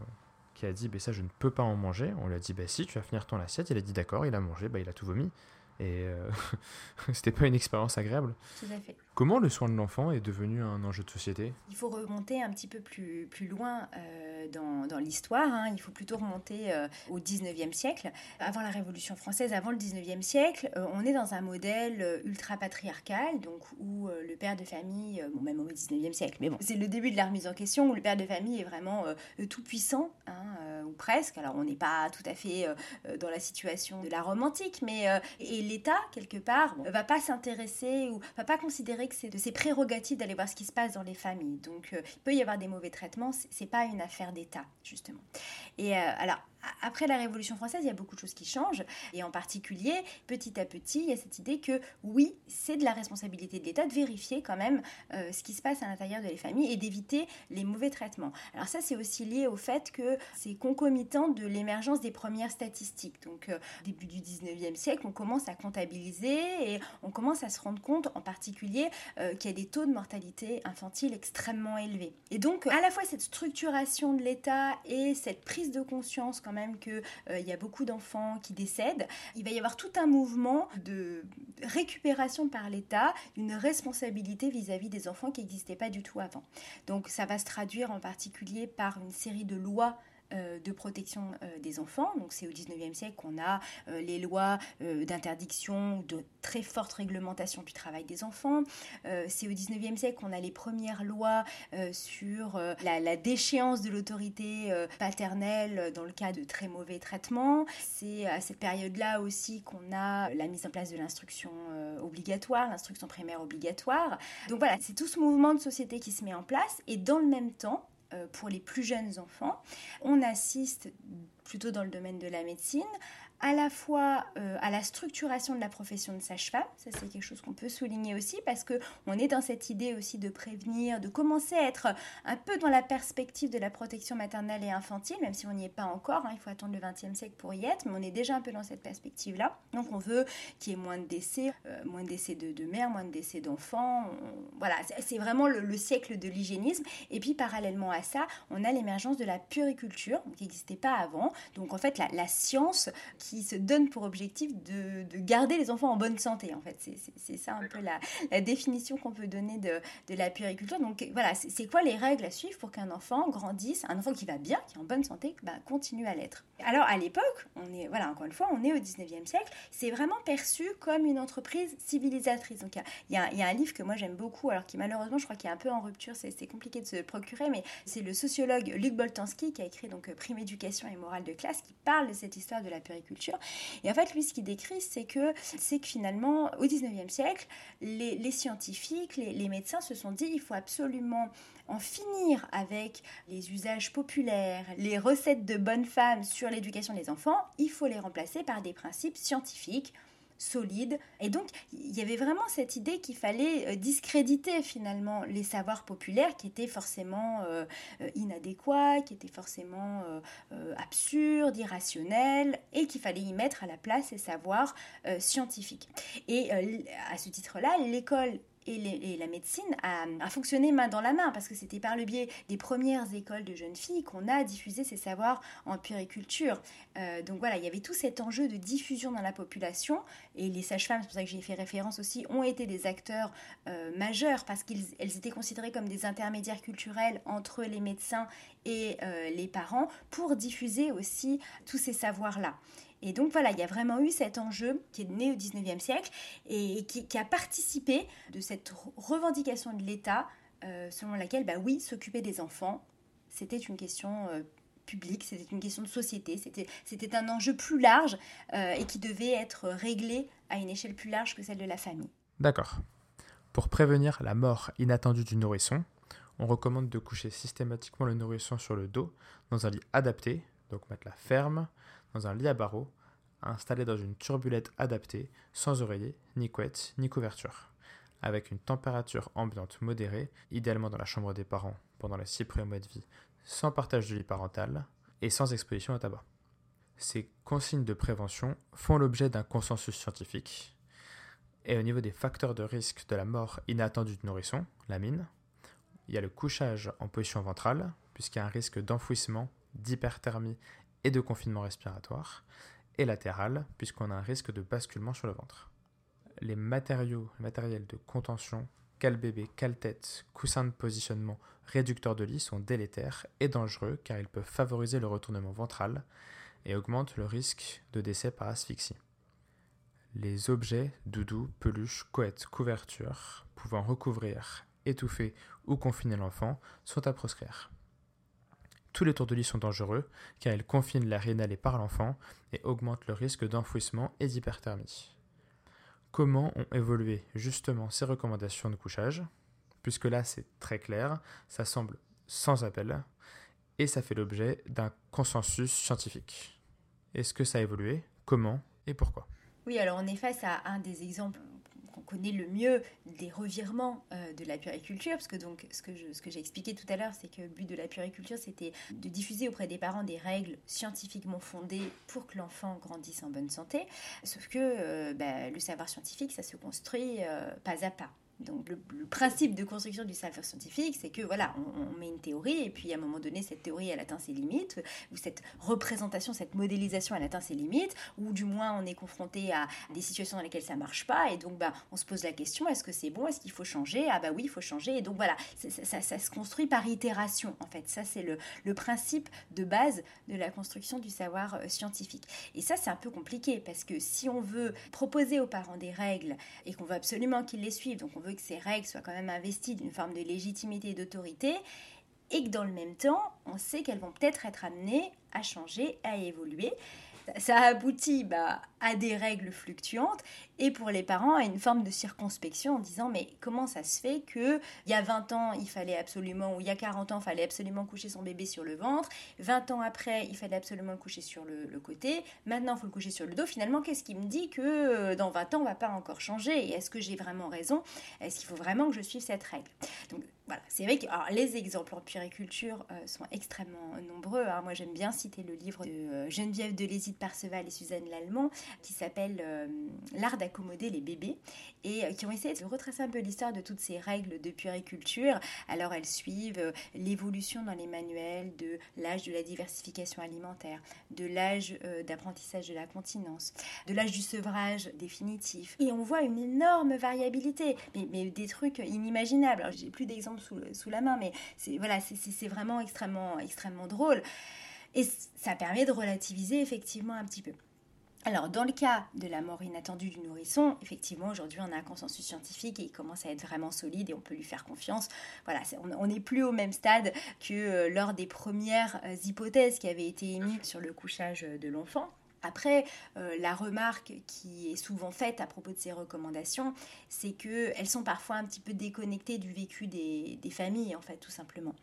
qui a dit bah, Ça, je ne peux pas en manger. On lui a dit Bah, si, tu vas finir ton assiette. Il a dit D'accord, il a mangé, bah, il a tout vomi. Et euh, c'était pas une expérience agréable. Tout à fait. Comment le soin de l'enfant est devenu un enjeu de société? Il faut remonter un petit peu plus, plus loin euh, dans, dans l'histoire. Hein. Il faut plutôt remonter euh, au 19e siècle. Avant la Révolution française, avant le 19e siècle, euh, on est dans un modèle ultra-patriarcal, donc où le père de famille, bon, même au 19e siècle, mais bon, c'est le début de la remise en question, où le père de famille est vraiment tout puissant, hein, ou presque. Alors on n'est pas tout à fait dans la situation de la romantique, mais et l'État, quelque part, ne va pas s'intéresser ou va pas considérer c'est de ses prérogatives d'aller voir ce qui se passe dans les familles. Donc, euh, il peut y avoir des mauvais traitements, c'est pas une affaire d'État, justement. Et euh, alors, après la Révolution française, il y a beaucoup de choses qui changent. Et en particulier, petit à petit, il y a cette idée que oui, c'est de la responsabilité de l'État de vérifier quand même euh, ce qui se passe à l'intérieur de les familles et d'éviter les mauvais traitements. Alors ça, c'est aussi lié au fait que c'est concomitant de l'émergence des premières statistiques. Donc, euh, début du 19e siècle, on commence à comptabiliser et on commence à se rendre compte en particulier euh, qu'il y a des taux de mortalité infantile extrêmement élevés. Et donc, à la fois cette structuration de l'État et cette prise de conscience même qu'il euh, y a beaucoup d'enfants qui décèdent. Il va y avoir tout un mouvement de récupération par l'État d'une responsabilité vis-à-vis des enfants qui n'existait pas du tout avant. Donc ça va se traduire en particulier par une série de lois de protection euh, des enfants. Donc c'est au 19e siècle qu'on a euh, les lois d'interdiction, de très forte réglementation du travail des enfants. c'est au 19e siècle qu'on a les premières lois sur la, déchéance de l'autorité paternelle dans le cas de très mauvais traitements. C'est à cette période-là aussi qu'on a la mise en place de l'instruction obligatoire, l'instruction primaire obligatoire. Donc voilà, c'est tout ce mouvement de société qui se met en place et dans le même temps, euh, pour les plus jeunes enfants. On assiste plutôt dans le domaine de la médecine à la fois euh, à la structuration de la profession de sage-femme, ça c'est quelque chose qu'on peut souligner aussi parce que on est dans cette idée aussi de prévenir, de commencer à être un peu dans la perspective de la protection maternelle et infantile, même si on n'y est pas encore, hein, il faut attendre le XXe siècle pour y être, mais on est déjà un peu dans cette perspective-là. Donc on veut qu'il y ait moins de décès, euh, moins de décès de, de mères, moins de décès d'enfants. Voilà, c'est vraiment le, siècle de l'hygiénisme. Et puis parallèlement à ça, on a l'émergence de la puriculture, qui n'existait pas avant. Donc en fait, la, la science qui qui se donne pour objectif de, garder les enfants en bonne santé. En fait, c'est ça un peu la, définition qu'on peut donner de, de, la puériculture. Donc voilà, c'est quoi les règles à suivre pour qu'un enfant grandisse, un enfant qui va bien, qui est en bonne santé, bah, continue à l'être? Alors à l'époque, on est voilà encore une fois, on est au 19e siècle, c'est vraiment perçu comme une entreprise civilisatrice. Donc il y, y, a un livre que moi j'aime beaucoup, alors qui malheureusement je crois qu'il est un peu en rupture, c'est compliqué de se procurer, mais c'est le sociologue Luc Boltanski qui a écrit donc Prime éducation et morale de classe, qui parle de cette histoire de la puériculture et en fait, lui, ce qu'il décrit, c'est que, c'est que finalement, au 19e siècle, les, scientifiques, les, les médecins se sont dit, il faut absolument en finir avec les usages populaires, les recettes de bonnes femmes sur l'éducation des enfants, il faut les remplacer par des principes scientifiques solide. Et donc, il y avait vraiment cette idée qu'il fallait euh, discréditer finalement les savoirs populaires qui étaient forcément euh, euh, inadéquats, qui étaient forcément absurdes, irrationnels, et qu'il fallait y mettre à la place ces savoirs scientifiques. Et à ce titre-là, l'école et, la médecine a, fonctionné main dans la main parce que c'était par le biais des premières écoles de jeunes filles qu'on a diffusé ces savoirs en puériculture. Euh, donc voilà, il y avait tout cet enjeu de diffusion dans la population et les sages-femmes, c'est pour ça que j'ai fait référence aussi, ont été des acteurs euh, majeurs parce qu'elles étaient considérées comme des intermédiaires culturels entre les médecins et euh, les parents pour diffuser aussi tous ces savoirs-là. Et donc voilà, il y a vraiment eu cet enjeu qui est né au 19e siècle et qui, a participé de cette revendication de l'État euh, selon laquelle, bah oui, s'occuper des enfants, c'était une question euh, publique, c'était une question de société, c'était un enjeu plus large euh, et qui devait être réglé à une échelle plus large que celle de la famille. D'accord. Pour prévenir la mort inattendue du nourrisson, on recommande de coucher systématiquement le nourrisson sur le dos dans un lit adapté, donc la ferme, dans un lit à barreaux, installé dans une turbulette adaptée, sans oreiller, ni couette, ni couverture, avec une température ambiante modérée, idéalement dans la chambre des parents pendant les six premiers mois de vie, sans partage du lit parental et sans exposition au tabac. Ces consignes de prévention font l'objet d'un consensus scientifique. Et au niveau des facteurs de risque de la mort inattendue du nourrisson, la mine, il y a le couchage en position ventrale, puisqu'il y a un risque d'enfouissement, d'hyperthermie et de confinement respiratoire, et latéral, puisqu'on a un risque de basculement sur le ventre. Les matériaux, matériels de contention, cale-bébé, cale-tête, coussin de positionnement, réducteur de lit sont délétères et dangereux car ils peuvent favoriser le retournement ventral et augmentent le risque de décès par asphyxie. Les objets, doudou, peluche, couette, couverture, pouvant recouvrir, étouffer ou confiner l'enfant, sont à proscrire. Tous les tours de lit sont dangereux car ils confinent l'air inhalé par l'enfant et augmentent le risque d'enfouissement et d'hyperthermie. Comment ont évolué justement ces recommandations de couchage? Puisque là c'est très clair, ça semble sans appel et ça fait l'objet d'un consensus scientifique. Est-ce que ça a évolué? Comment? Et pourquoi? Oui, alors on est face à un des exemples qu'on connaît le mieux des revirements euh, de la puriculture, parce que donc ce que, ce que j'ai expliqué tout à l'heure, c'est que le but de la puriculture, c'était de diffuser auprès des parents des règles scientifiquement fondées pour que l'enfant grandisse en bonne santé. Sauf que euh, bah, le savoir scientifique, ça se construit euh, pas à pas. Donc le, principe de construction du savoir scientifique, c'est que voilà, on, met une théorie et puis à un moment donné, cette théorie elle atteint ses limites, ou cette représentation, cette modélisation elle atteint ses limites, ou du moins on est confronté à des situations dans lesquelles ça marche pas et donc bah on se pose la question est-ce que c'est bon, est-ce qu'il faut changer? Ah bah oui, il faut changer et donc voilà, ça, se construit par itération en fait. Ça c'est le, le principe de base de la construction du savoir euh, scientifique. Et ça c'est un peu compliqué parce que si on veut proposer aux parents des règles et qu'on veut absolument qu'ils les suivent, donc on veut que ces règles soient quand même investies d'une forme de légitimité et d'autorité, et que dans le même temps, on sait qu'elles vont peut-être être amenées à changer, à évoluer. Ça aboutit bah, à des règles fluctuantes et pour les parents une forme de circonspection en disant mais comment ça se fait que il y a 20 ans il fallait absolument ou il y a 40 ans il fallait absolument coucher son bébé sur le ventre 20 ans après il fallait absolument le coucher sur le, côté maintenant il faut le coucher sur le dos finalement qu'est-ce qui me dit que euh, dans 20 ans on va pas encore changer? Et est-ce que j'ai vraiment raison? Est-ce qu'il faut vraiment que je suive cette règle? Donc voilà, c'est vrai que les exemples en puriculture euh, sont extrêmement nombreux. Hein. Moi, j'aime bien citer le livre de euh, Geneviève de Lézy Perceval et Suzanne Lallemand qui s'appelle euh, L'art les bébés et qui ont essayé de retracer un peu l'histoire de toutes ces règles de puriculture. Alors, elles suivent l'évolution dans les manuels de l'âge de la diversification alimentaire, de l'âge d'apprentissage de la continence, de l'âge du sevrage définitif. Et on voit une énorme variabilité, mais, des trucs inimaginables. Alors, j'ai plus d'exemples sous, la main, mais c'est voilà, c'est vraiment extrêmement, extrêmement drôle. Et ça permet de relativiser effectivement un petit peu. Alors, dans le cas de la mort inattendue du nourrisson, effectivement, aujourd'hui, on a un consensus scientifique et il commence à être vraiment solide et on peut lui faire confiance. Voilà, on n'est plus au même stade que euh, lors des premières euh, hypothèses qui avaient été émises sur le couchage de l'enfant. Après, euh, la remarque qui est souvent faite à propos de ces recommandations, c'est qu'elles sont parfois un petit peu déconnectées du vécu des, familles, en fait, tout simplement.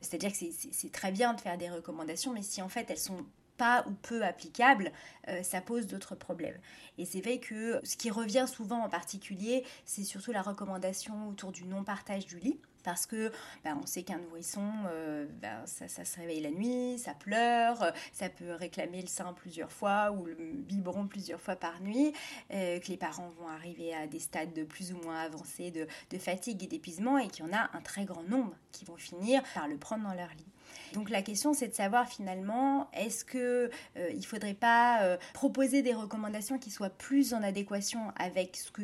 C'est-à-dire que c'est très bien de faire des recommandations, mais si en fait elles sont pas ou peu applicables, euh, ça pose d'autres problèmes. Et c'est vrai que ce qui revient souvent en particulier, c'est surtout la recommandation autour du non-partage du lit. parce que ben, on sait qu'un nourrisson, euh, ben, ça, se réveille la nuit, ça pleure, ça peut réclamer le sein plusieurs fois ou le biberon plusieurs fois par nuit, euh, que les parents vont arriver à des stades de plus ou moins avancés de, de fatigue et d'épuisement et qu'il y en a un très grand nombre qui vont finir par le prendre dans leur lit. Donc la question c'est de savoir finalement est-ce que euh, faudrait pas proposer des recommandations qui soient plus en adéquation avec ce que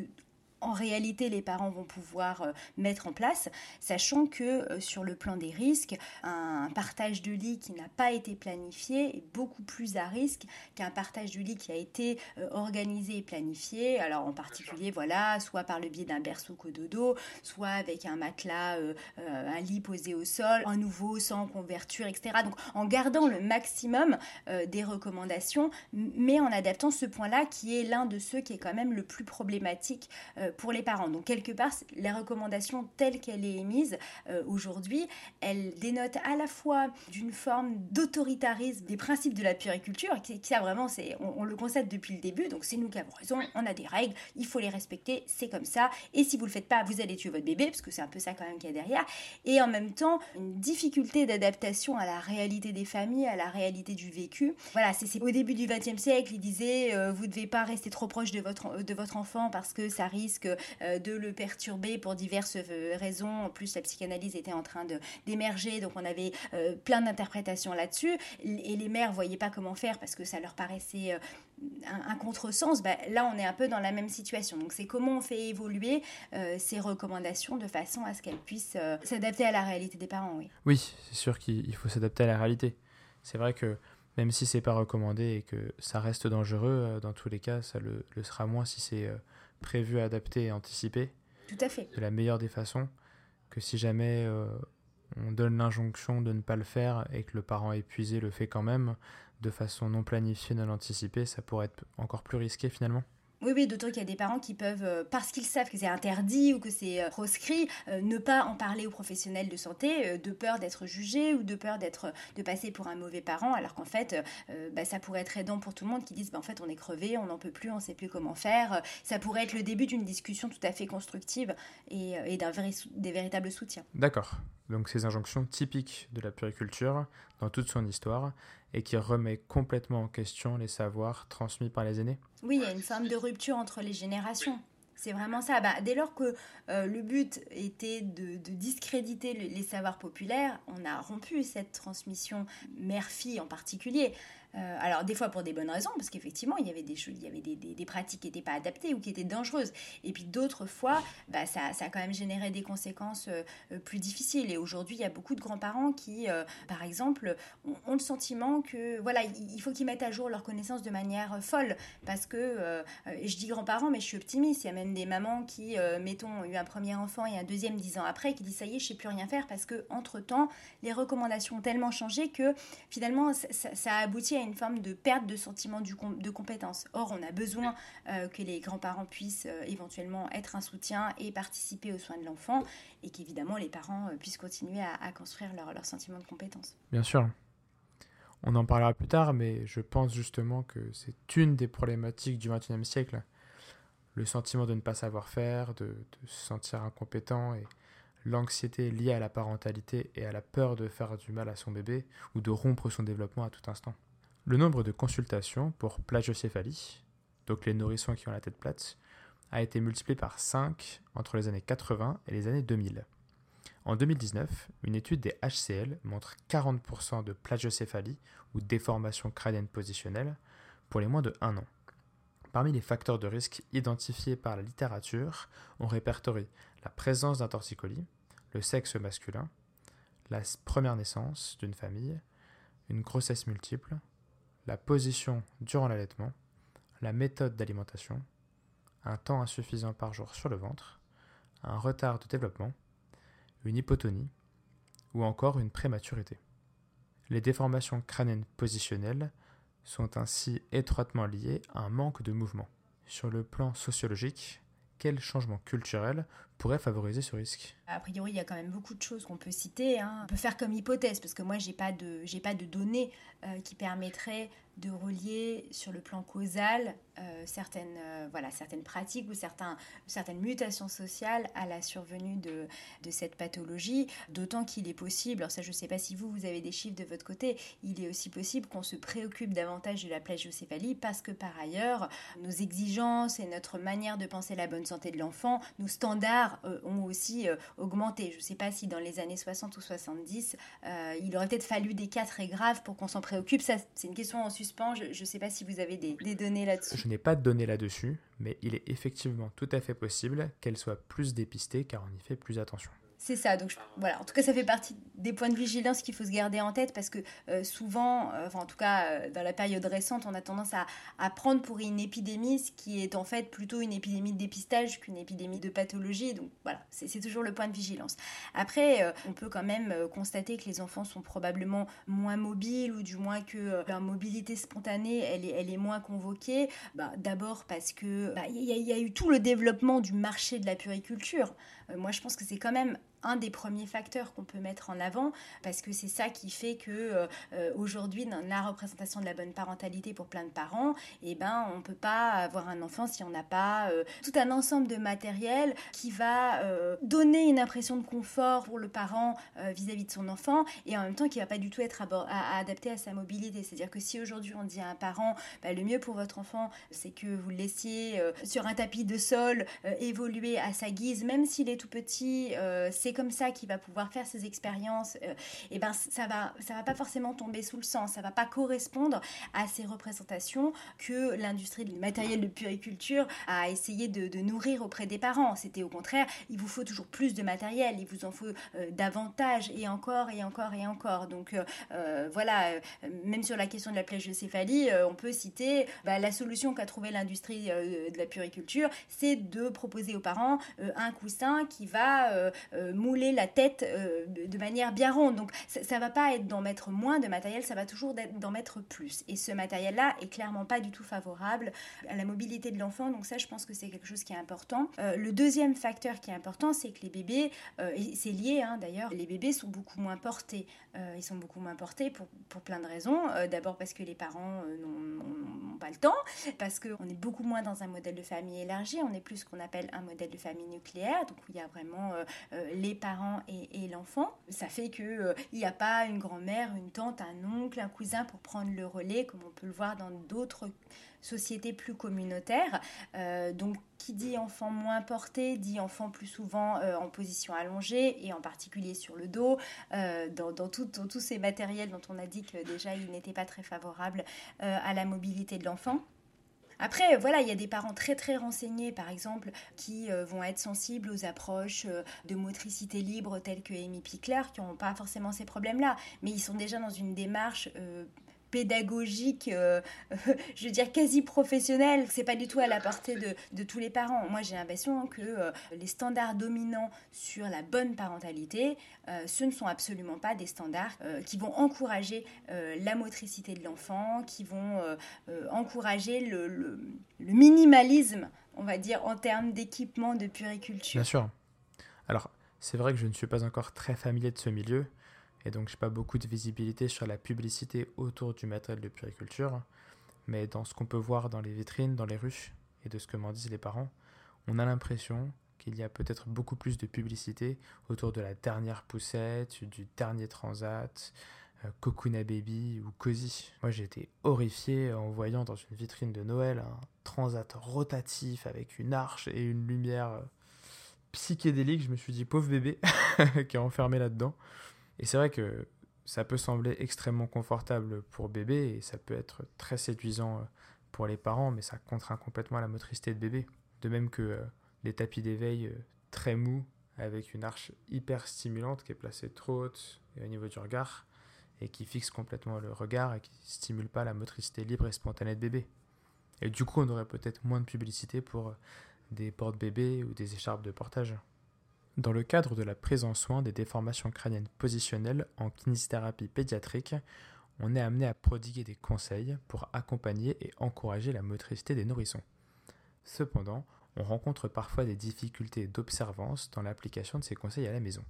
en réalité les parents vont pouvoir euh, mettre en place, sachant que euh, sur le plan des risques, un partage de lit qui n'a pas été planifié est beaucoup plus à risque qu'un partage de lit qui a été euh, organisé et planifié. Alors en particulier, voilà, soit par le biais d'un berceau cododo, soit avec un matelas, un lit posé au sol, un nouveau sans couverture, etc. Donc en gardant le maximum des recommandations, mais en adaptant ce point-là qui est l'un de ceux qui est quand même le plus problématique pour les parents. Donc quelque part, les recommandations telles qu'elle est émise euh, aujourd'hui, elle dénote à la fois d'une forme d'autoritarisme des principes de la puriculture, qui, qui vraiment, c'est, on, le constate depuis le début, donc c'est nous qui avons raison, on a des règles, il faut les respecter, c'est comme ça, et si vous le faites pas, vous allez tuer votre bébé, parce que c'est un peu ça quand même qu'il y a derrière, et en même temps, une difficulté d'adaptation à la réalité des familles, à la réalité du vécu. Voilà, c'est, au début du XXe siècle, il disait, euh, vous ne devez pas rester trop proche de votre enfant parce que ça risque euh, de le perturber pour diverses euh, raisons. En plus, la psychanalyse était en train d'émerger, donc on avait euh, plein d'interprétations là-dessus. Et les mères voyaient pas comment faire parce que ça leur paraissait un, contresens. Bah, là, on est un peu dans la même situation. Donc, c'est comment on fait évoluer ces recommandations de façon à ce qu'elles puissent s'adapter à la réalité des parents. Oui, c'est sûr qu'il faut s'adapter à la réalité. C'est vrai que même si c'est pas recommandé et que ça reste dangereux, dans tous les cas, ça le sera moins si c'est prévu, adapté et anticipé. Tout à fait. De la meilleure des façons. Que si jamais euh, on donne l'injonction de ne pas le faire et que le parent épuisé le fait quand même, de façon non planifiée, non anticipée, ça pourrait être encore plus risqué finalement. Oui, oui, d'autant qu'il y a des parents qui peuvent, euh, parce qu'ils savent que c'est interdit ou que c'est euh, proscrit, euh, ne pas en parler aux professionnels de santé, de peur d'être jugé ou de peur d'être, de passer pour un mauvais parent, alors qu'en fait, bah, ça pourrait être aidant pour tout le monde qui disent, bah, en fait, on est crevé, on n'en peut plus, on ne sait plus comment faire. Ça pourrait être le début d'une discussion tout à fait constructive et, et d'un des véritables soutiens. D'accord. Donc ces injonctions typiques de la puriculture dans toute son histoire et qui remet complètement en question les savoirs transmis par les aînés Oui, il y a une forme de rupture entre les générations. C'est vraiment ça. Bah, dès lors que euh, le but était de, discréditer les savoirs populaires, on a rompu cette transmission mère-fille en particulier. Euh, alors des fois pour des bonnes raisons, parce qu'effectivement il y avait des il y avait des, pratiques qui n'étaient pas adaptées ou qui étaient dangereuses. Et puis d'autres fois, bah, ça, a quand même généré des conséquences euh, euh, plus difficiles. Et aujourd'hui, il y a beaucoup de grands-parents qui, par exemple, ont, le sentiment que voilà, il faut qu'ils mettent à jour leurs connaissances de manière folle, parce que je dis grands-parents, mais je suis optimiste. Il y a même des mamans qui, mettons, ont eu un premier enfant et un deuxième dix ans après, qui disent ça y est, je sais plus rien faire parce que entre temps, les recommandations ont tellement changé que finalement ça, ça a abouti à une forme de perte de sentiment de compétence. Or, on a besoin euh, que les grands-parents puissent euh, éventuellement être un soutien et participer aux soins de l'enfant, et qu'évidemment les parents euh, puissent continuer à, construire leur, sentiment de compétence. Bien sûr. On en parlera plus tard, mais je pense justement que c'est une des problématiques du XXIe siècle. Le sentiment de ne pas savoir faire, de se sentir incompétent et l'anxiété liée à la parentalité et à la peur de faire du mal à son bébé ou de rompre son développement à tout instant. Le nombre de consultations pour plagiocéphalie, donc les nourrissons qui ont la tête plate, a été multiplié par 5 entre les années 80 et les années 2000. En 2019, une étude des HCL montre 40% de plagiocéphalie ou déformation crânienne positionnelle pour les moins de 1 an. Parmi les facteurs de risque identifiés par la littérature, on répertorie la présence d'un torticolis, le sexe masculin, la première naissance d'une famille, une grossesse multiple, la position durant l'allaitement, la méthode d'alimentation, un temps insuffisant par jour sur le ventre, un retard de développement, une hypotonie ou encore une prématurité. Les déformations crâniennes positionnelles sont ainsi étroitement liées à un manque de mouvement. Sur le plan sociologique, quel changement culturel pourrait favoriser ce risque A priori, il y a quand même beaucoup de choses qu'on peut citer. Hein. On peut faire comme hypothèse, parce que moi, j'ai pas de, pas de données euh, qui permettraient de relier sur le plan causal euh, certaines, euh, voilà, certaines pratiques ou certains, certaines mutations sociales à la survenue de, de cette pathologie, d'autant qu'il est possible, alors ça je ne sais pas si vous, vous avez des chiffres de votre côté, il est aussi possible qu'on se préoccupe davantage de la plagiocéphalie parce que par ailleurs, nos exigences et notre manière de penser la bonne santé de l'enfant, nos standards euh, ont aussi augmenté. Je ne sais pas si dans les années 60 ou 70, il aurait peut-être fallu des cas très graves pour qu'on s'en préoccupe. Ça, c'est une question en suspens. Je ne sais pas si vous avez des, des données là-dessus n'ai pas de données là-dessus, mais il est effectivement tout à fait possible qu'elle soit plus dépistée car on y fait plus attention. C'est ça. Donc voilà. En tout cas, ça fait partie des points de vigilance qu'il faut se garder en tête parce que euh, souvent, euh, enfin en tout cas euh, dans la période récente, on a tendance à, à, prendre pour une épidémie ce qui est en fait plutôt une épidémie de dépistage qu'une épidémie de pathologie. Donc voilà, c'est toujours le point de vigilance. Après, on peut quand même constater que les enfants sont probablement moins mobiles ou du moins que leur mobilité spontanée, elle est, elle est moins convoquée. Bah, D'abord parce que bah, il y, y, a eu tout le développement du marché de la puriculture. moi, je pense que c'est quand même un des premiers facteurs qu'on peut mettre en avant parce que c'est ça qui fait que euh, euh, aujourd'hui dans la représentation de la bonne parentalité pour plein de parents et eh ben on peut pas avoir un enfant si on n'a pas euh, tout un ensemble de matériel qui va donner une impression de confort pour le parent vis-à-vis de son enfant et en même temps qui va pas du tout être adapté à sa mobilité. C'est à dire que si aujourd'hui on dit à un parent bah, le mieux pour votre enfant c'est que vous le laissiez sur un tapis de sol évoluer à sa guise même s'il est tout petit c'est comme ça qu'il va pouvoir faire ses expériences, et euh, eh ben ça va, ça va pas forcément tomber sous le sens, ça va pas correspondre à ces représentations que l'industrie du matériel de puriculture a essayé de, nourrir auprès des parents. C'était au contraire, il vous faut toujours plus de matériel, il vous en faut euh, davantage et encore et encore et encore. Donc euh, voilà, même sur la question de la plagiocéphalie, on peut citer bah, la solution qu'a trouvé l'industrie de la puriculture, c'est de proposer aux parents un coussin qui va mouler la tête euh, de, manière bien ronde. Donc ça, ne va pas être d'en mettre moins de matériel, ça va toujours d'en mettre plus. Et ce matériel-là est clairement pas du tout favorable à la mobilité de l'enfant. Donc ça, je pense que c'est quelque chose qui est important. Euh, le deuxième facteur qui est important, c'est que les bébés, euh, et c'est lié hein, d'ailleurs, les bébés sont beaucoup moins portés. ils sont beaucoup moins portés pour, pour plein de raisons. D'abord parce que les parents n'ont pas le temps, parce qu'on est beaucoup moins dans un modèle de famille élargi, on est plus ce qu'on appelle un modèle de famille nucléaire, donc il y a vraiment les parents et, l'enfant. Ça fait qu'il euh, n'y a pas une grand-mère, une tante, un oncle, un cousin pour prendre le relais, comme on peut le voir dans d'autres sociétés plus communautaires. Euh, donc, qui dit enfant moins porté, dit enfant plus souvent euh, en position allongée et en particulier sur le dos, dans, dans, tous ces matériels dont on a dit que déjà ils n'étaient pas très favorables à la mobilité de l'enfant. Après, voilà, il y a des parents très très renseignés, par exemple, qui euh, vont être sensibles aux approches euh, de motricité libre telles que Amy Pickler, qui n'ont pas forcément ces problèmes-là, mais ils sont déjà dans une démarche euh, pédagogique, euh, je veux dire quasi professionnel. C'est pas du tout à la portée de, tous les parents. Moi, j'ai l'impression que euh, les standards dominants sur la bonne parentalité, euh, ce ne sont absolument pas des standards qui vont encourager la motricité de l'enfant, qui vont encourager le, le, minimalisme, on va dire, en termes d'équipement de puriculture. Bien sûr. Alors, c'est vrai que je ne suis pas encore très familier de ce milieu, et donc j'ai pas beaucoup de visibilité sur la publicité autour du matériel de puriculture, mais dans ce qu'on peut voir dans les vitrines, dans les rues, et de ce que m'en disent les parents, on a l'impression qu'il y a peut-être beaucoup plus de publicité autour de la dernière poussette, du dernier transat, euh, Baby ou Cozy. Moi j'ai été horrifié en voyant dans une vitrine de Noël un transat rotatif avec une arche et une lumière euh, psychédélique. Je me suis dit pauvre bébé qui est enfermé là-dedans. Et c'est vrai que ça peut sembler extrêmement confortable pour bébé et ça peut être très séduisant euh, pour les parents, mais ça contraint complètement la motricité de bébé. De même que euh, les tapis d'éveil euh, très mous avec une arche hyper stimulante qui est placée trop haute au niveau du regard et qui fixe complètement le regard et qui stimule pas la motricité libre et spontanée de bébé. Et du coup, on aurait peut-être moins de publicité pour des portes-bébés ou des écharpes de portage. Dans le cadre de la prise en soin des déformations crâniennes positionnelles en kinésithérapie pédiatrique, on est amené à prodiguer des conseils pour accompagner et encourager la motricité des nourrissons. Cependant, on rencontre parfois des difficultés d'observance dans l'application de ces conseils à la maison.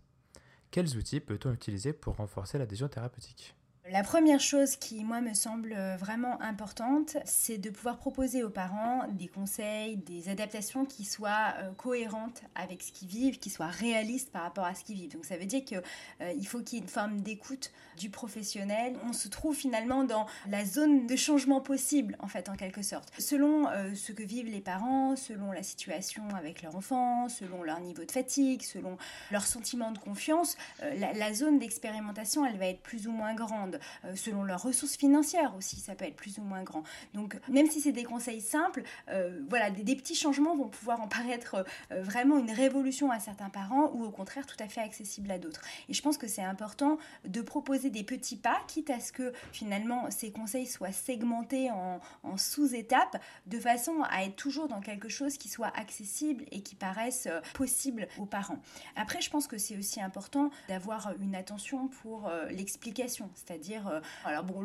Quels outils peut-on utiliser pour renforcer l'adhésion thérapeutique? La première chose qui, moi, me semble vraiment importante, c'est de pouvoir proposer aux parents des conseils, des adaptations qui soient euh, cohérentes avec ce qu'ils vivent, qui soient réalistes par rapport à ce qu'ils vivent. Donc ça veut dire qu'il euh, faut qu'il y ait une forme d'écoute du professionnel. On se trouve finalement dans la zone de changement possible, en fait, en quelque sorte. Selon euh, ce que vivent les parents, selon la situation avec leur enfant, selon leur niveau de fatigue, selon leur sentiment de confiance, la zone d'expérimentation, elle va être plus ou moins grande. Euh, selon leurs ressources financières aussi, ça peut être plus ou moins grand. Donc même si c'est des conseils simples, euh, voilà, des, petits changements vont pouvoir en paraître euh, vraiment une révolution à certains parents ou au contraire tout à fait accessible à d'autres. Et je pense que c'est important de proposer des petits pas, quitte à ce que finalement ces conseils soient segmentés en, en sous-étapes, de façon à être toujours dans quelque chose qui soit accessible et qui paraisse possible aux parents. Après, je pense que c'est aussi important d'avoir une attention pour l'explication, c'est-à-dire euh, alors bon,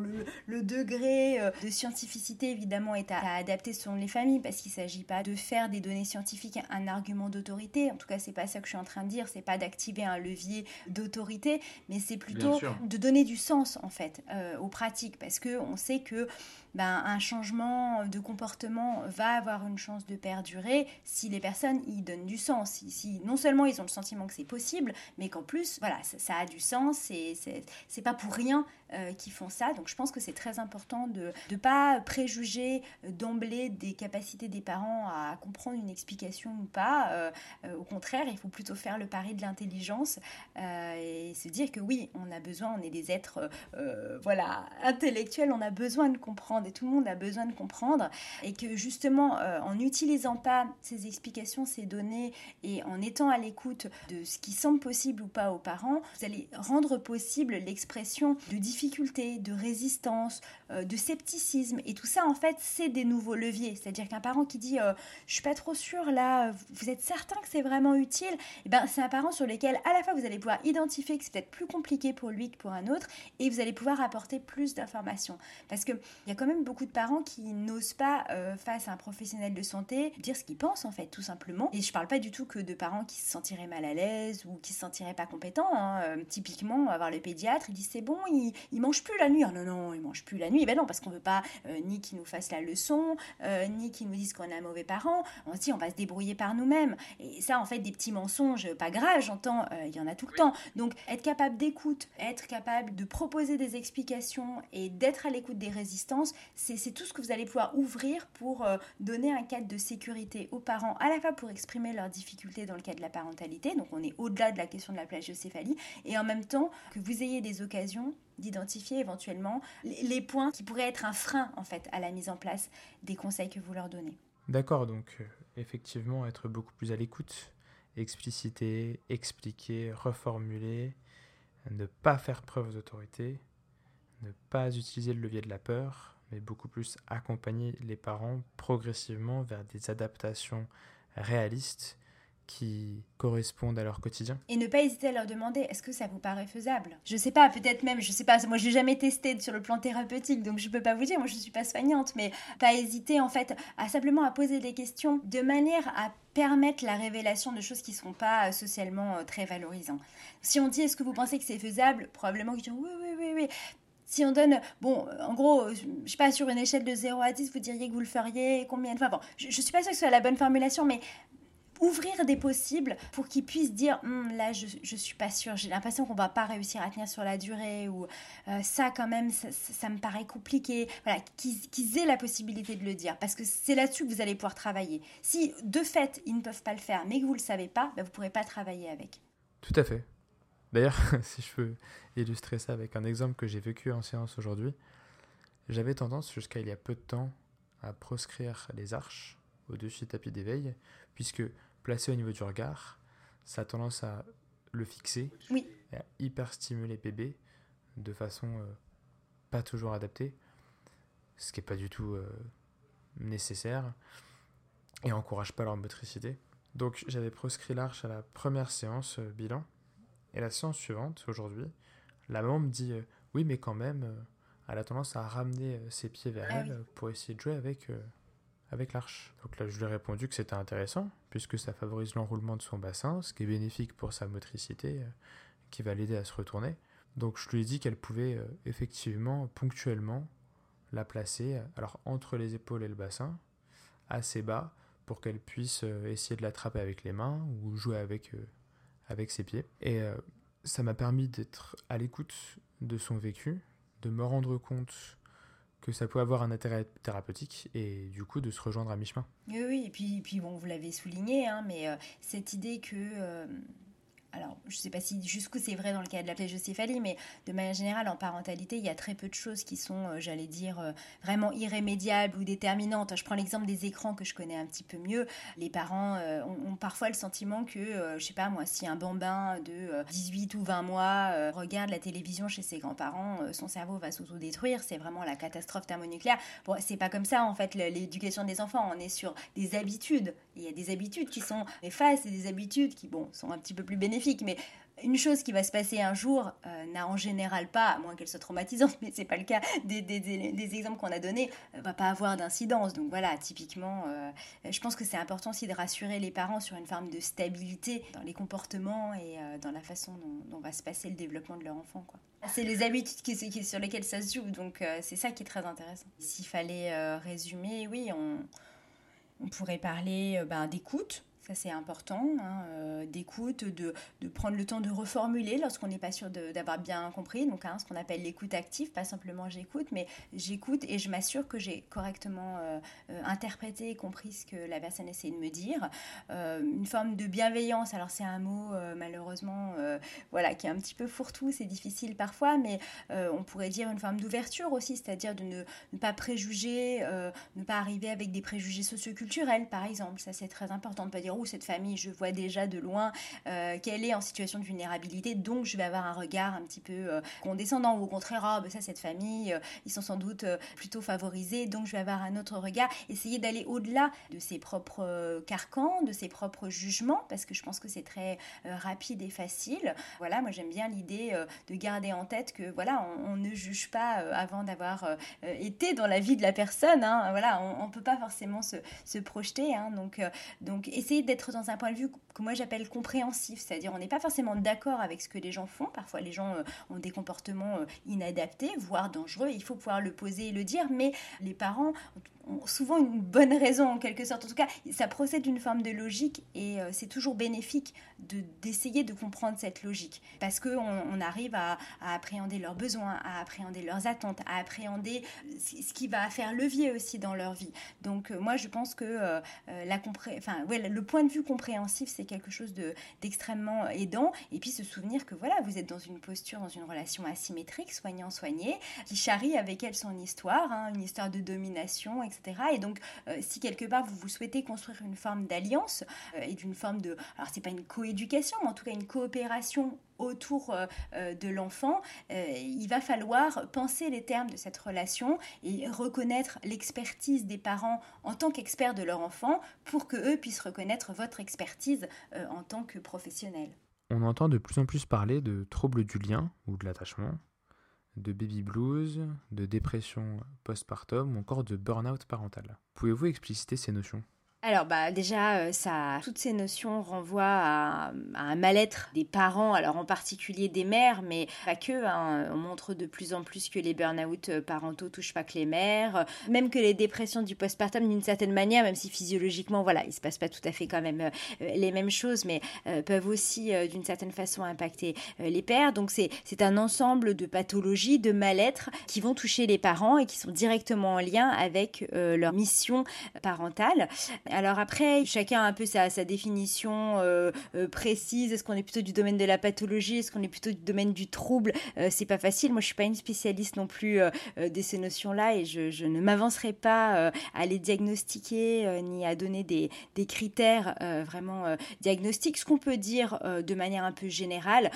le, degré euh, de scientificité évidemment est à, adapter selon les familles parce qu'il ne s'agit pas de faire des données scientifiques un argument d'autorité. En tout cas, c'est pas ça que je suis en train de dire. C'est pas d'activer un levier d'autorité, mais c'est plutôt de donner du sens en fait euh, aux pratiques parce que on sait que ben, un changement de comportement va avoir une chance de perdurer si les personnes y donnent du sens. Si, non seulement ils ont le sentiment que c'est possible, mais qu'en plus, voilà, ça, a du sens et c'est pas pour rien euh, qu'ils font ça. Donc je pense que c'est très important de ne pas préjuger d'emblée des capacités des parents à comprendre une explication ou pas. Euh, euh, au contraire, il faut plutôt faire le pari de l'intelligence et se dire que oui, on a besoin, on est des êtres voilà, intellectuels, on a besoin de comprendre et tout le monde a besoin de comprendre et que justement euh, en n'utilisant pas ces explications, ces données et en étant à l'écoute de ce qui semble possible ou pas aux parents, vous allez rendre possible l'expression de difficulté, de résistance, euh, de scepticisme et tout ça en fait c'est des nouveaux leviers. C'est-à-dire qu'un parent qui dit euh, je suis pas trop sûr là, vous êtes certain que c'est vraiment utile, eh ben c'est un parent sur lequel à la fois vous allez pouvoir identifier que c'est peut-être plus compliqué pour lui que pour un autre et vous allez pouvoir apporter plus d'informations parce que il y a quand même beaucoup de parents qui n'osent pas, euh, face à un professionnel de santé, dire ce qu'ils pensent en fait, tout simplement. Et je parle pas du tout que de parents qui se sentiraient mal à l'aise ou qui se sentiraient pas compétents. Hein. Euh, typiquement, avoir le pédiatre, il dit c'est bon, il, il mange plus la nuit. Ah non, non, il mange plus la nuit. Ben non, parce qu'on veut pas euh, ni qu'il nous fasse la leçon, ni qu'il nous dise qu'on est un mauvais parent. On se dit on va se débrouiller par nous-mêmes. Et ça, en fait, des petits mensonges, pas graves, j'entends, il y en a tout le temps. Donc, être capable d'écoute, être capable de proposer des explications et d'être à l'écoute des résistances, c'est tout ce que vous allez pouvoir ouvrir pour euh, donner un cadre de sécurité aux parents, à la fois pour exprimer leurs difficultés dans le cadre de la parentalité, donc on est au-delà de la question de la plagiocéphalie, et en même temps que vous ayez des occasions d'identifier éventuellement les points qui pourraient être un frein en fait à la mise en place des conseils que vous leur donnez. D'accord, donc euh, effectivement être beaucoup plus à l'écoute, expliciter, expliquer, reformuler, ne pas faire preuve d'autorité, ne pas utiliser le levier de la peur, mais beaucoup plus accompagner les parents progressivement vers des adaptations réalistes qui correspondent à leur quotidien. Et ne pas hésiter à leur demander est-ce que ça vous paraît faisable? Je sais pas, peut-être même, je sais pas, moi je n'ai jamais testé sur le plan thérapeutique donc je peux pas vous dire, moi je suis pas soignante, mais pas hésiter en fait à simplement à poser des questions de manière à permettre la révélation de choses qui sont pas euh, socialement euh, très valorisantes. Si on dit est-ce que vous pensez que c'est faisable? Probablement qu'ils diront oui, oui, oui, oui. Si on donne, bon, en gros, je sais pas, sur une échelle de 0 à 10, vous diriez que vous le feriez combien de fois? Bon, je, ne suis pas sûre que ce soit la bonne formulation, mais ouvrir des possibles pour qu'ils puissent dire hum, là je, je suis pas sûre j'ai l'impression qu'on va pas réussir à tenir sur la durée ou euh, ça quand même ça, me paraît compliqué. Voilà qu'ils aient la possibilité de le dire. Parce que c'est là-dessus que vous allez pouvoir travailler. Si de fait ils ne peuvent pas le faire mais que vous le savez pas ben, vous pourrez pas travailler avec. Tout à fait. D'ailleurs, si je peux illustrer ça avec un exemple que j'ai vécu en séance aujourd'hui, j'avais tendance jusqu'à il y a peu de temps à proscrire les arches au-dessus du tapis d'éveil, puisque placé au niveau du regard, ça a tendance à le fixer oui. et à hyper stimuler bébé de façon euh, pas toujours adaptée, ce qui n'est pas du tout euh, nécessaire et encourage pas leur motricité. Donc j'avais proscrit l'arche à la première séance euh, bilan et la séance suivante, aujourd'hui, la maman me dit Oui, mais quand même, elle a tendance à ramener ses pieds vers ah elle pour essayer de jouer avec, avec l'arche. Donc là, je lui ai répondu que c'était intéressant, puisque ça favorise l'enroulement de son bassin, ce qui est bénéfique pour sa motricité, qui va l'aider à se retourner. Donc je lui ai dit qu'elle pouvait effectivement, ponctuellement, la placer alors entre les épaules et le bassin, assez bas, pour qu'elle puisse essayer de l'attraper avec les mains ou jouer avec, avec ses pieds. Et ça m'a permis d'être à l'écoute de son vécu, de me rendre compte que ça peut avoir un intérêt thérapeutique et du coup de se rejoindre à mi-chemin. Oui, oui, et puis, puis bon, vous l'avez souligné, hein, mais euh, cette idée que euh, alors je ne sais pas si jusqu'où c'est vrai dans le cas de la plégocéphalie, mais de manière générale, en parentalité, il y a très peu de choses qui sont, euh, j'allais dire, euh, vraiment irrémédiables ou déterminantes. Je prends l'exemple des écrans que je connais un petit peu mieux. Les parents euh, ont, parfois le sentiment que, je sais pas moi, si un bambin de 18 ou 20 mois regarde la télévision chez ses grands-parents, son cerveau va s'autodétruire, c'est vraiment la catastrophe thermonucléaire. Bon, c'est pas comme ça en fait l'éducation des enfants, on est sur des habitudes. Il y a des habitudes qui sont néfastes et des habitudes qui, bon, sont un petit peu plus bénéfiques mais une chose qui va se passer un jour euh, n'a en général pas, à moins qu'elle soit traumatisante, mais c'est pas le cas des, exemples qu'on a donnés, euh, va pas avoir d'incidence. Donc voilà, typiquement, euh, je pense que c'est important aussi de rassurer les parents sur une forme de stabilité dans les comportements et dans la façon dont, va se passer le développement de leur enfant. C'est les habitudes sur lesquelles ça se joue, donc c'est ça qui est très intéressant. S'il fallait résumer, oui, on, on pourrait parler ben, d'écoute ça, c'est important, hein, euh, d'écoute, de, de, prendre le temps de reformuler lorsqu'on n'est pas sûr d'avoir bien compris. Donc, hein, ce qu'on appelle l'écoute active, pas simplement j'écoute, mais j'écoute et je m'assure que j'ai correctement euh, euh, interprété et compris ce que la personne essaie de me dire. une forme de bienveillance, alors c'est un mot malheureusement voilà, qui est un petit peu fourre-tout, c'est difficile parfois, mais on pourrait dire une forme d'ouverture aussi, c'est-à-dire de ne, pas préjuger, ne pas arriver avec des préjugés socioculturels, par exemple. Ça, c'est très important ne pas dire cette famille, je vois déjà de loin euh, qu'elle est en situation de vulnérabilité, donc je vais avoir un regard un petit peu euh, condescendant, ou au contraire, ben ça, cette famille, euh, ils sont sans doute plutôt favorisés, donc je vais avoir un autre regard. Essayer d'aller au-delà de ses propres carcans, de ses propres jugements, parce que je pense que c'est très rapide et facile. Voilà, moi j'aime bien l'idée de garder en tête que voilà, on, ne juge pas avant d'avoir été dans la vie de la personne. Hein. voilà, on, ne peut pas forcément se, se projeter. Hein. donc, donc essayer d'être dans un point de vue que moi j'appelle compréhensif, c'est-à-dire on n'est pas forcément d'accord avec ce que les gens font. Parfois les gens euh, ont des comportements euh, inadaptés, voire dangereux. Il faut pouvoir le poser et le dire, mais les parents souvent une bonne raison en quelque sorte. En tout cas, ça procède d'une forme de logique et euh, c'est toujours bénéfique de d'essayer de comprendre cette logique parce que on, arrive à, appréhender leurs besoins, à appréhender leurs attentes, à appréhender ce qui va faire levier aussi dans leur vie. Donc moi je pense que la enfin ouais, le point de vue compréhensif, c'est quelque chose de, d'extrêmement aidant. Et puis se souvenir que voilà, vous êtes dans une posture, dans une relation asymétrique, soignant-soigné, qui charrie avec elle son histoire, hein, une histoire de domination, etc. Et donc, euh, si quelque part vous, vous souhaitez construire une forme d'alliance euh, et d'une forme de, alors c'est pas une coéducation, mais en tout cas une coopération autour euh, de l'enfant, il va falloir penser les termes de cette relation et reconnaître l'expertise des parents en tant qu'experts de leur enfant pour que eux puissent reconnaître votre expertise en tant que professionnel. On entend de plus en plus parler de troubles du lien ou de l'attachement, de baby blues, de dépression postpartum ou encore de burn-out parental. Pouvez-vous expliciter ces notions? Alors bah déjà euh, ça toutes ces notions renvoient à, un mal-être des parents alors en particulier des mères mais pas que hein. on montre de plus en plus que les burn-out euh, parentaux touchent pas que les mères. Même que les dépressions du postpartum d'une certaine manière même si physiologiquement voilà il se passe pas tout à fait quand même euh, les mêmes choses mais peuvent aussi d'une certaine façon impacter les pères. Donc c'est c'est un ensemble de pathologies de mal-être qui vont toucher les parents et qui sont directement en lien avec leur mission parentale alors après, chacun a un peu sa, définition euh, euh, précise. Est-ce qu'on est plutôt du domaine de la pathologie? Est-ce qu'on est plutôt du domaine du trouble? Euh, C'est pas facile. Moi, je suis pas une spécialiste non plus de ces notions-là et je, ne m'avancerai pas à les diagnostiquer ni à donner des, critères vraiment diagnostiques. Ce qu'on peut dire de manière un peu générale,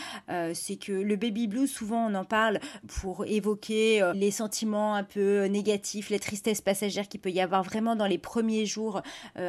c'est que le baby blues, souvent on en parle pour évoquer les sentiments un peu négatifs, les tristesses passagères qu'il peut y avoir vraiment dans les premiers jours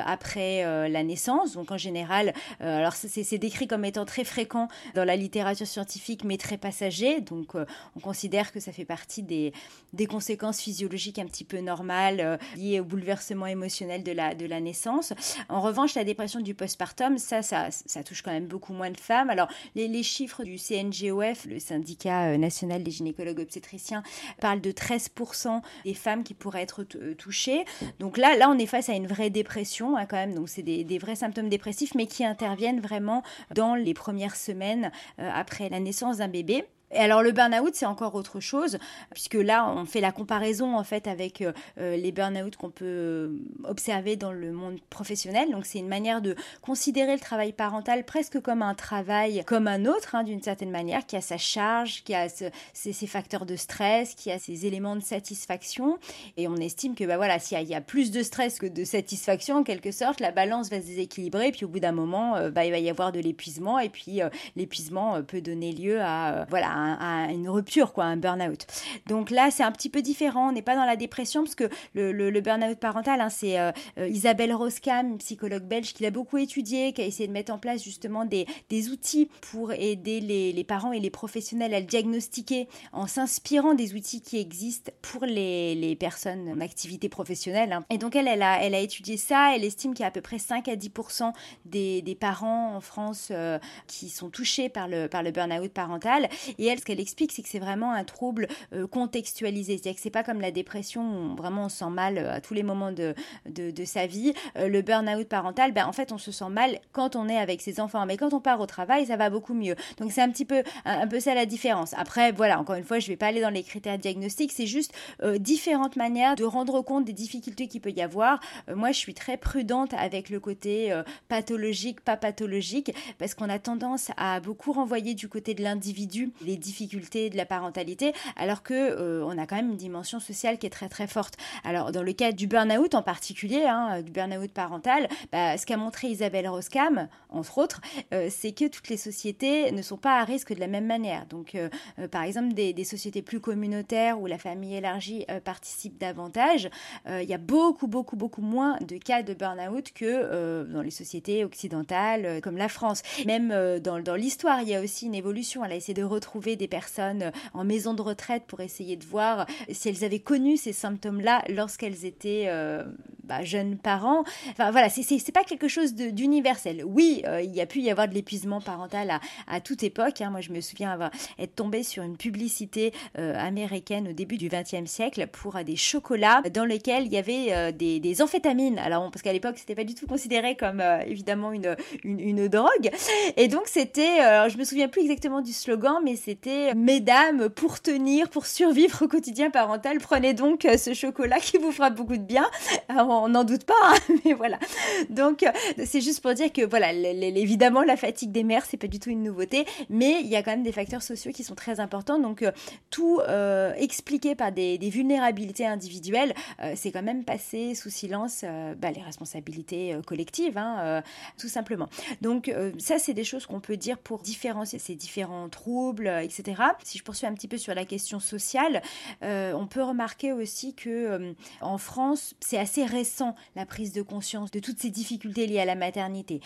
après la naissance. Donc en général, alors c'est décrit comme étant très fréquent dans la littérature scientifique, mais très passager. Donc on considère que ça fait partie des, des conséquences physiologiques un petit peu normales liées au bouleversement émotionnel de la, de la naissance. En revanche, la dépression du postpartum, ça, ça, ça touche quand même beaucoup moins de femmes. Alors les, les chiffres du CNGOF, le syndicat national des gynécologues obstétriciens, parlent de 13% des femmes qui pourraient être touchées. Donc là, là, on est face à une vraie dépression hein, quand même. Donc c'est des, vrais symptômes dépressifs, mais qui interviennent vraiment dans les premières semaines euh, après la naissance d'un bébé. Et alors le burn-out, c'est encore autre chose, puisque là, on fait la comparaison en fait avec euh, euh, les burn-out qu'on peut euh, observer dans le monde professionnel. Donc c'est une manière de considérer le travail parental presque comme un travail comme un autre, hein, d'une certaine manière, qui a sa charge, qui a ses, facteurs de stress, qui a ses éléments de satisfaction. Et on estime que bah voilà, s'il y, y, a plus de stress que de satisfaction, en quelque sorte, la balance va se déséquilibrer. Et puis au bout d'un moment, bah, il va y avoir de l'épuisement. Et puis l'épuisement peut donner lieu à voilà une rupture, quoi, un burn-out. Donc là, c'est un petit peu différent. On n'est pas dans la dépression parce que le, le, burn-out parental, hein, c'est euh, euh, Isabelle Roskam, psychologue belge, qui l'a beaucoup étudié, qui a essayé de mettre en place justement des, des outils pour aider les, les, parents et les professionnels à le diagnostiquer en s'inspirant des outils qui existent pour les, les personnes en activité professionnelle. Hein. Et donc elle, elle a, elle a étudié ça. Elle estime qu'il y a à peu près 5 à 10 des, des parents en France euh, qui sont touchés par le, par le burn-out parental. Et ce qu'elle explique, c'est que c'est vraiment un trouble euh, contextualisé. C'est-à-dire que c'est pas comme la dépression, où vraiment on se sent mal euh, à tous les moments de, de, sa vie. Euh, le burn-out parental, ben, en fait, on se sent mal quand on est avec ses enfants. Mais quand on part au travail, ça va beaucoup mieux. Donc c'est un petit peu, un, peu ça la différence. Après, voilà, encore une fois, je vais pas aller dans les critères diagnostiques. C'est juste différentes manières de rendre compte des difficultés qu'il peut y avoir. moi, je suis très prudente avec le côté pathologique, pas pathologique, parce qu'on a tendance à beaucoup renvoyer du côté de l'individu les difficultés de la parentalité, alors que euh, on a quand même une dimension sociale qui est très très forte. Alors dans le cas du burn-out en particulier, hein, du burn-out parental, bah, ce qu'a montré Isabelle Roskam, entre autres, euh, c'est que toutes les sociétés ne sont pas à risque de la même manière. Donc euh, par exemple des, sociétés plus communautaires où la famille élargie participe davantage, il y a beaucoup beaucoup beaucoup moins de cas de burn-out que dans les sociétés occidentales comme la France. Même dans l'histoire, il y a aussi une évolution. Elle a essayé de retrouver des personnes euh, en maison de retraite pour essayer de voir si elles avaient connu ces symptômes-là lorsqu'elles étaient euh, bah, jeunes parents. Enfin voilà, c'est pas quelque chose d'universel. Oui, euh, il y a pu y avoir de l'épuisement parental à, toute époque. Hein. Moi, je me souviens avoir être tombée sur une publicité américaine au début du XXe siècle pour des chocolats dans lesquels il y avait des, amphétamines. Alors, parce qu'à l'époque, c'était pas du tout considéré comme évidemment une, une, drogue. Et donc, c'était, je me souviens plus exactement du slogan, mais c'était Mesdames, pour tenir, pour survivre au quotidien parental, prenez donc euh, ce chocolat qui vous fera beaucoup de bien. N'en doute pas, hein, mais voilà. Donc, euh, c'est juste pour dire que, voilà, évidemment, la fatigue des mères, c'est pas du tout une nouveauté, mais il y a quand même des facteurs sociaux qui sont très importants. Donc, euh, tout expliqué par des, vulnérabilités individuelles, c'est quand même passé sous silence bah, les responsabilités collectives, hein, tout simplement. Donc, ça, c'est des choses qu'on peut dire pour différencier ces différents troubles euh, etc. Si je poursuis un petit peu sur la question sociale, euh, on peut remarquer aussi que euh, en France, c'est assez récent la prise de conscience de toutes ces difficultés liées à la maternité,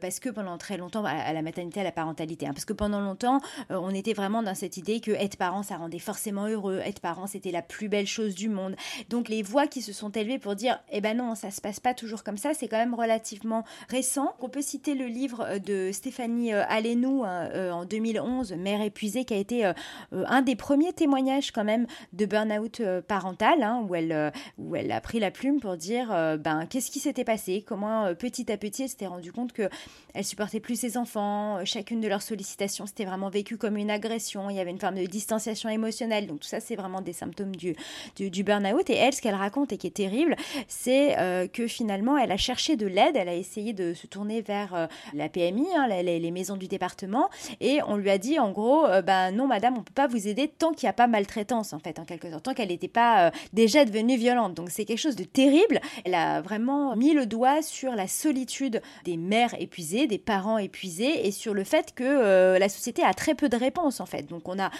parce que pendant très longtemps, à, la maternité, à la parentalité, hein, parce que pendant longtemps, on était vraiment dans cette idée que être parent, ça rendait forcément heureux, être parent, c'était la plus belle chose du monde. Donc les voix qui se sont élevées pour dire, eh ben non, ça se passe pas toujours comme ça, c'est quand même relativement récent. On peut citer le livre de Stéphanie Allénou hein, en 2011, Mère épuisée, qui a été euh, euh, un des premiers témoignages quand même de burn-out euh, parental, hein, où, elle, où elle a pris la plume pour dire ben, qu'est-ce qui s'était passé, comment petit à petit elle s'était rendue compte que elle supportait plus ses enfants, chacune de leurs sollicitations c'était vraiment vécu comme une agression, il y avait une forme de distanciation émotionnelle, donc tout ça c'est vraiment des symptômes du, du, burn-out. Et elle, ce qu'elle raconte et qui est terrible, c'est que finalement elle a cherché de l'aide, elle a essayé de se tourner vers la PMI, hein, les, les maisons du département, et on lui a dit en gros euh, ben non madame, on peut pas vous aider tant qu'il n'y a pas maltraitance en fait, en quelque sorte, tant qu'elle n'était pas euh, déjà devenue violente. Donc c'est quelque chose de terrible elle a vraiment mis le doigt sur la solitude des mères épuisées, des parents épuisés, et sur le fait que euh, la société a très peu de réponses en fait. Donc on a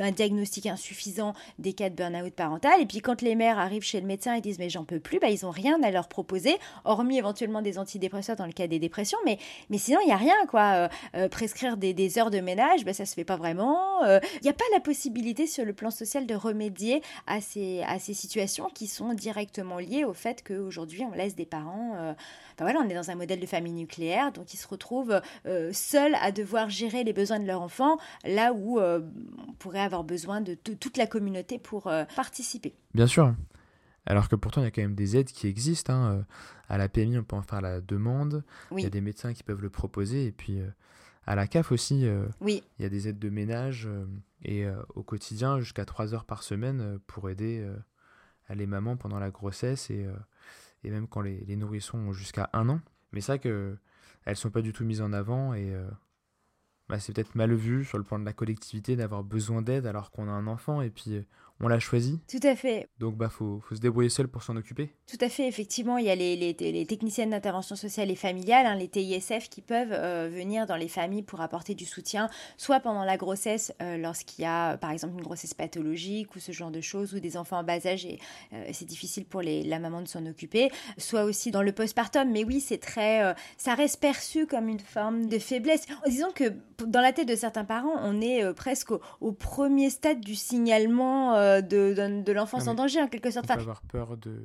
un diagnostic insuffisant des cas de burn-out parental, et puis quand les mères arrivent chez le médecin et disent mais j'en peux plus, bah, ils ont rien à leur proposer, hormis éventuellement des antidépresseurs dans le cas des dépressions, mais, sinon il n'y a rien quoi. Euh, euh, prescrire des, heures de ménage, bah, ça se fait pas vraiment. Il n'y a pas la possibilité sur le plan social de remédier à ces, à ces situations qui sont directement liées au fait qu'aujourd'hui on laisse des parents, euh, voilà, on est dans un modèle de famille nucléaire, donc ils se retrouvent euh, seuls à devoir gérer les besoins de leur enfant, là où euh, on pourrait avoir besoin de toute la communauté pour participer. Bien sûr. Alors que pourtant, il y a quand même des aides qui existent. Hein. À la PMI, on peut en faire la demande. Il y a des médecins qui peuvent le proposer. Et puis, à la CAF aussi, oui. il y a des aides de ménage et au quotidien jusqu'à 3 heures par semaine pour aider les mamans pendant la grossesse et, euh, et même quand les, les nourrissons ont jusqu'à un an. Mais ça que elles sont pas du tout mises en avant et euh, bah, c'est peut-être mal vu sur le plan de la collectivité d'avoir besoin d'aide alors qu'on a un enfant et puis euh, on l'a choisi. Tout à fait. Donc bah faut, faut se débrouiller seul pour s'en occuper. Tout à fait, effectivement, il y a les, les, les techniciennes d'intervention sociale et familiale, hein, les TISF, qui peuvent euh, venir dans les familles pour apporter du soutien, soit pendant la grossesse, euh, lorsqu'il y a par exemple une grossesse pathologique ou ce genre de choses, ou des enfants en bas âge et c'est difficile pour les, la maman de s'en occuper, soit aussi dans le postpartum. Mais oui, c'est très, ça reste perçu comme une forme de faiblesse. Disons que dans la tête de certains parents, on est euh, presque au, premier stade du signalement euh, de, de, l'enfance en danger, en quelque sorte. On peut avoir peur de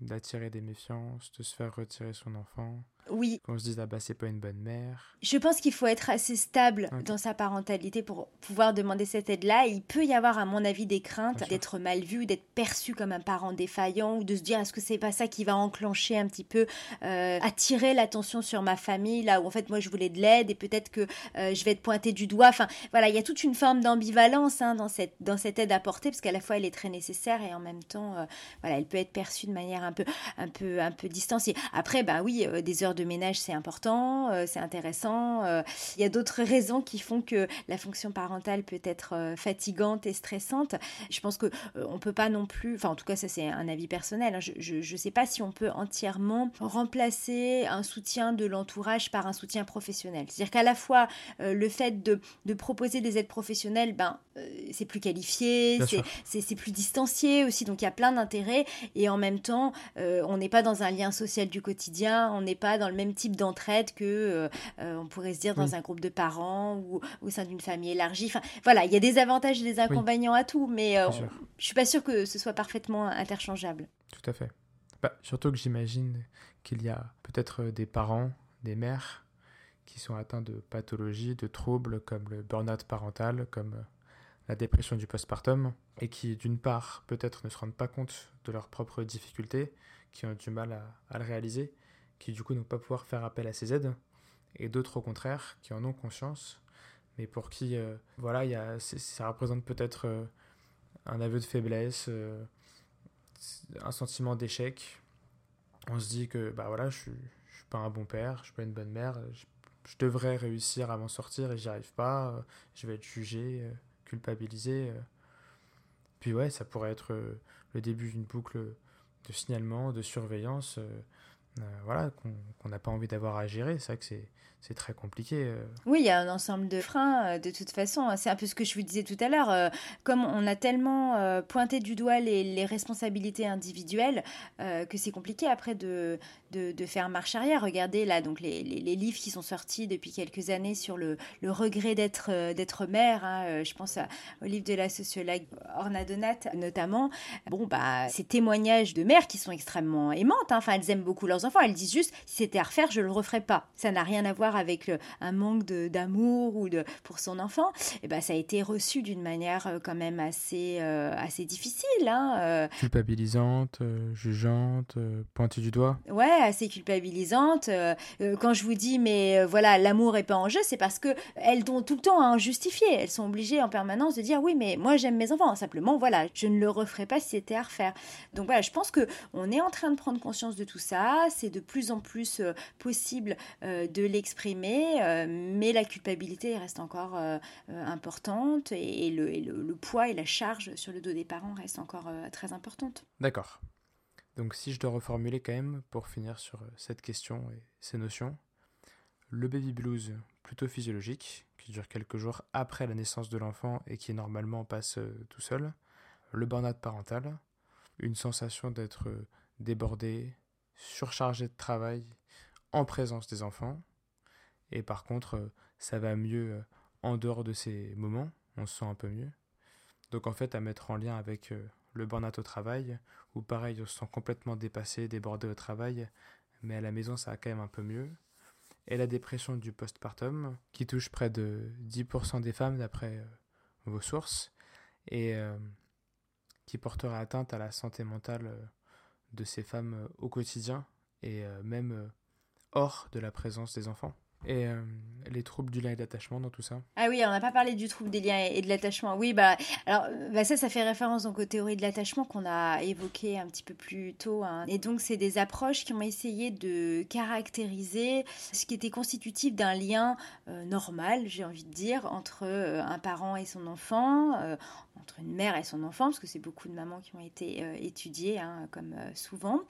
d'attirer des méfiances, de se faire retirer son enfant. Oui. Qu'on se dise, ah bah, c'est pas une bonne mère. Je pense qu'il faut être assez stable dans sa parentalité pour pouvoir demander cette aide-là. Il peut y avoir, à mon avis, des craintes d'être mal vu, d'être perçu comme un parent défaillant ou de se dire, est-ce que c'est pas ça qui va enclencher un petit peu, euh, attirer l'attention sur ma famille, là où en fait, moi, je voulais de l'aide et peut-être que euh, je vais être pointé du doigt. Enfin, voilà, il y a toute une forme d'ambivalence hein, dans, cette, dans cette aide apportée, parce qu'à la fois, elle est très nécessaire et en même temps, euh, voilà, elle peut être perçue de manière un peu, un peu, un peu distanciée. Après, bah oui, des heures de ménage, c'est important, euh, c'est intéressant. Euh, il y a d'autres raisons qui font que la fonction parentale peut être euh, fatigante et stressante. Je pense que on peut pas non plus, enfin en tout cas ça c'est un avis personnel. Hein, je ne sais pas si on peut entièrement remplacer un soutien de l'entourage par un soutien professionnel. C'est-à-dire qu'à la fois le fait de, de, proposer des aides professionnelles, ben c'est plus qualifié, c'est plus distancié aussi, donc il y a plein d'intérêts et en même temps on n'est pas dans un lien social du quotidien, on n'est pas dans le même type d'entraide que euh, euh, on pourrait se dire dans un groupe de parents ou au sein d'une famille élargie. Enfin, voilà, il y a des avantages et des inconvénients à tout, mais euh, je suis pas sûre que ce soit parfaitement interchangeable. Tout à fait. Bah, surtout que j'imagine qu'il y a peut-être des parents, des mères qui sont atteints de pathologies, de troubles comme le burn-out parental, comme la dépression du postpartum, et qui d'une part peut-être ne se rendent pas compte de leurs propres difficultés, qui ont du mal à, à le réaliser, qui du coup ne vont pas pouvoir faire appel à ces aides, et d'autres au contraire qui en ont conscience, mais pour qui euh, voilà, y a, ça représente peut-être euh, un aveu de faiblesse, euh, un sentiment d'échec. On se dit que bah voilà, je suis, je suis pas un bon père, je suis pas une bonne mère, je, je devrais réussir à m'en sortir et j'y arrive pas, je vais être jugé, culpabilisé. Puis ouais, ça pourrait être le début d'une boucle de signalement, de surveillance euh, voilà, qu'on n'a pas envie d'avoir à gérer. C'est vrai que c'est c'est très compliqué. Euh. Oui, il y a un ensemble de freins euh, de toute façon. C'est un peu ce que je vous disais tout à l'heure. Euh, comme on a tellement pointé du doigt les, responsabilités individuelles que c'est compliqué après de, de, faire marche arrière. Regardez là, donc les, les, livres qui sont sortis depuis quelques années sur le, le regret d'être d'être mère. Hein. Je pense au livre de la sociologue Orna Donat notamment. Bon, bah, ces témoignages de mères qui sont extrêmement aimantes. Hein. Enfin, elles aiment beaucoup leurs enfants. Elles disent juste si c'était à refaire, je le referais pas. Ça n'a rien à voir avec un manque d'amour ou de pour son enfant, et eh ben ça a été reçu d'une manière euh, quand même assez euh, assez difficile. Hein, euh. Culpabilisante, jugeante, pointée du doigt? Ouais, assez culpabilisante. quand je vous dis mais voilà l'amour est pas en jeu, c'est parce que elles ont tout le temps à en justifier. Elles sont obligées en permanence de dire oui mais moi j'aime mes enfants. Simplement voilà je ne le referai pas si c'était à refaire. Donc voilà je pense que on est en train de prendre conscience de tout ça. C'est de plus en plus possible de l'exprimer euh, mais la culpabilité reste encore euh, euh, importante et, le, poids et la charge sur le dos des parents reste encore très importante. D'accord. Donc si je dois reformuler quand même pour finir sur cette question et ces notions, le baby blues plutôt physiologique, qui dure quelques jours après la naissance de l'enfant et qui normalement passe tout seul, le burn-out parental, une sensation d'être débordé, surchargé de travail en présence des enfants, et par contre ça va mieux en dehors de ces moments, on se sent un peu mieux. Donc en fait à mettre en lien avec le burn-out au travail, où pareil, on se sent complètement dépassé, débordé au travail, mais à la maison, ça va quand même un peu mieux. Et la dépression du postpartum, qui touche près de 10% des femmes d'après euh, vos sources, et euh, qui portera atteinte à la santé mentale euh, de ces femmes au quotidien, et même hors de la présence des enfants. Et euh, les troubles du lien et de l'attachement dans tout ça Ah oui, on n'a pas parlé du trouble des liens et de l'attachement. Oui, bah, alors bah ça, ça fait référence donc aux théories de l'attachement qu'on a évoquées un petit peu plus tôt. Hein. Et donc, c'est des approches qui ont essayé de caractériser ce qui était constitutif d'un lien euh, normal, j'ai envie de dire, entre euh, un parent et son enfant, entre une mère et son enfant, parce que c'est beaucoup de mamans qui ont été étudiées, hein, comme souvent.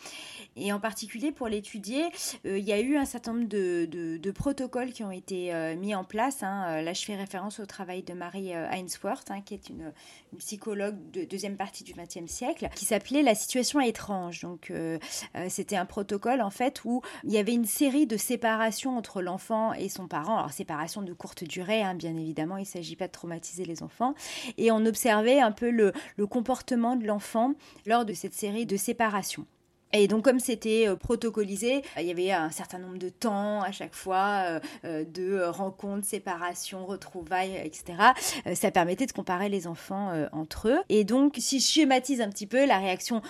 Et en particulier pour l'étudier, il y a eu un certain nombre de, de, de qui ont été euh, mis en place. Hein. Euh, là, je fais référence au travail de Marie euh, Ainsworth, hein, qui est une, psychologue de deuxième partie du XXe siècle, qui s'appelait La situation étrange. Donc, c'était un protocole en fait où il y avait une série de séparations entre l'enfant et son parent. Alors, séparation de courte durée, bien évidemment, il ne s'agit pas de traumatiser les enfants. Et on observait un peu le comportement de l'enfant lors de cette série de séparations. Et donc comme c'était euh, protocolisé, il y avait un certain nombre de temps à chaque fois, euh, euh, de rencontres, séparations, retrouvailles, etc. ça permettait de comparer les enfants entre eux. Et donc si je schématise un petit peu, la réaction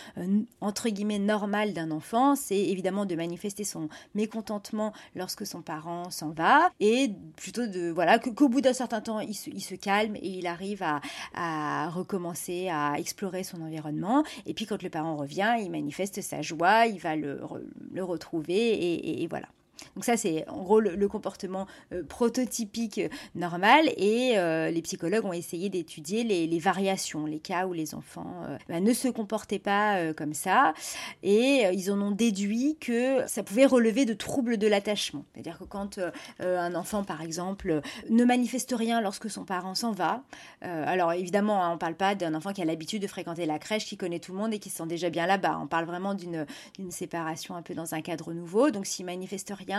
entre guillemets normale d'un enfant, c'est évidemment de manifester son mécontentement lorsque son parent s'en va, et plutôt de voilà qu'au bout d'un certain temps, il se, calme et il arrive à recommencer à explorer son environnement. Et puis quand le parent revient, il manifeste sa joie, il va le, retrouver et, et voilà. Donc ça, c'est en gros le, comportement euh, prototypique euh, normal. Et euh, les psychologues ont essayé d'étudier les, variations, les cas où les enfants bah, ne se comportaient pas comme ça. Et ils en ont déduit que ça pouvait relever de troubles de l'attachement. C'est-à-dire que quand un enfant, par exemple, ne manifeste rien lorsque son parent s'en va, alors évidemment, hein, on ne parle pas d'un enfant qui a l'habitude de fréquenter la crèche, qui connaît tout le monde et qui se sent déjà bien là-bas. On parle vraiment d'une séparation un peu dans un cadre nouveau. Donc s'il manifeste rien,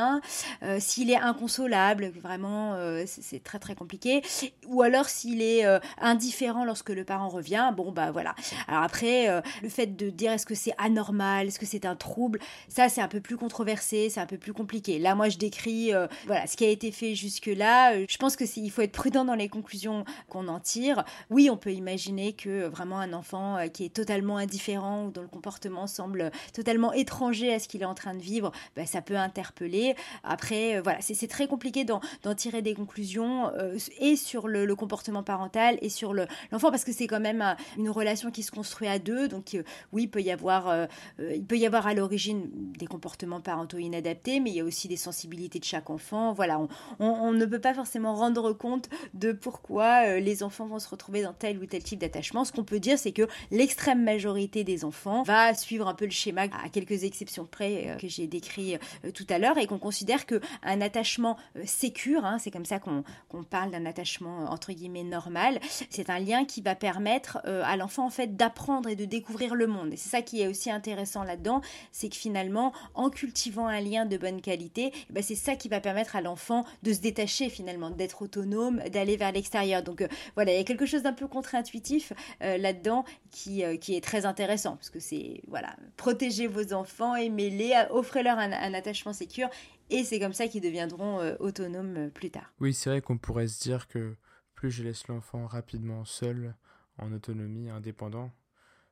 euh, s'il est inconsolable, vraiment euh, c'est très très compliqué, ou alors s'il est euh, indifférent lorsque le parent revient, bon bah voilà. Alors après, le fait de dire est-ce que c'est anormal, est-ce que c'est un trouble, ça c'est un peu plus controversé, c'est un peu plus compliqué. Là moi je décris voilà ce qui a été fait jusque là. je pense que il faut être prudent dans les conclusions qu'on en tire. Oui, on peut imaginer que vraiment un enfant qui est totalement indifférent ou dont le comportement semble totalement étranger à ce qu'il est en train de vivre, bah, ça peut interpeller. Après, euh, voilà, c'est très compliqué d'en tirer des conclusions euh, et sur le, comportement parental et sur l'enfant parce que c'est quand même euh, une relation qui se construit à deux. Donc oui, il peut y avoir, il peut y avoir à l'origine des comportements parentaux inadaptés, mais il y a aussi des sensibilités de chaque enfant. Voilà, on, ne peut pas forcément rendre compte de pourquoi les enfants vont se retrouver dans tel ou tel type d'attachement. Ce qu'on peut dire, c'est que l'extrême majorité des enfants va suivre un peu le schéma à quelques exceptions près que j'ai décrit tout à l'heure et qu'on considère qu'un attachement euh, sécure, hein, c'est comme ça qu'on parle d'un attachement euh, entre guillemets normal, c'est un lien qui va permettre euh, à l'enfant en fait d'apprendre et de découvrir le monde. Et c'est ça qui est aussi intéressant là-dedans, c'est que finalement, en cultivant un lien de bonne qualité, eh ben, c'est ça qui va permettre à l'enfant de se détacher finalement, d'être autonome, d'aller vers l'extérieur. Donc voilà, il y a quelque chose d'un peu contre-intuitif là-dedans qui, est très intéressant, parce que c'est voilà, protéger vos enfants, aimez-les, offrez-leur un, un attachement sécure et c'est comme ça qu'ils deviendront euh, autonomes euh, plus tard. Oui, c'est vrai qu'on pourrait se dire que plus je laisse l'enfant rapidement seul, en autonomie, indépendant,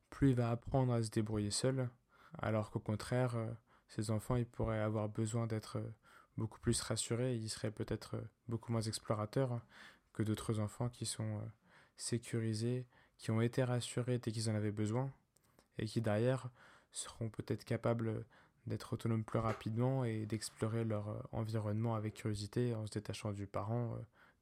plus il va apprendre à se débrouiller seul, alors qu'au contraire, euh, ces enfants, ils pourraient avoir besoin d'être beaucoup plus rassurés, ils seraient peut-être beaucoup moins explorateurs que d'autres enfants qui sont sécurisés, qui ont été rassurés dès qu'ils en avaient besoin, et qui derrière seront peut-être capables d'être autonomes plus rapidement et d'explorer leur euh, environnement avec curiosité en se détachant du parent euh,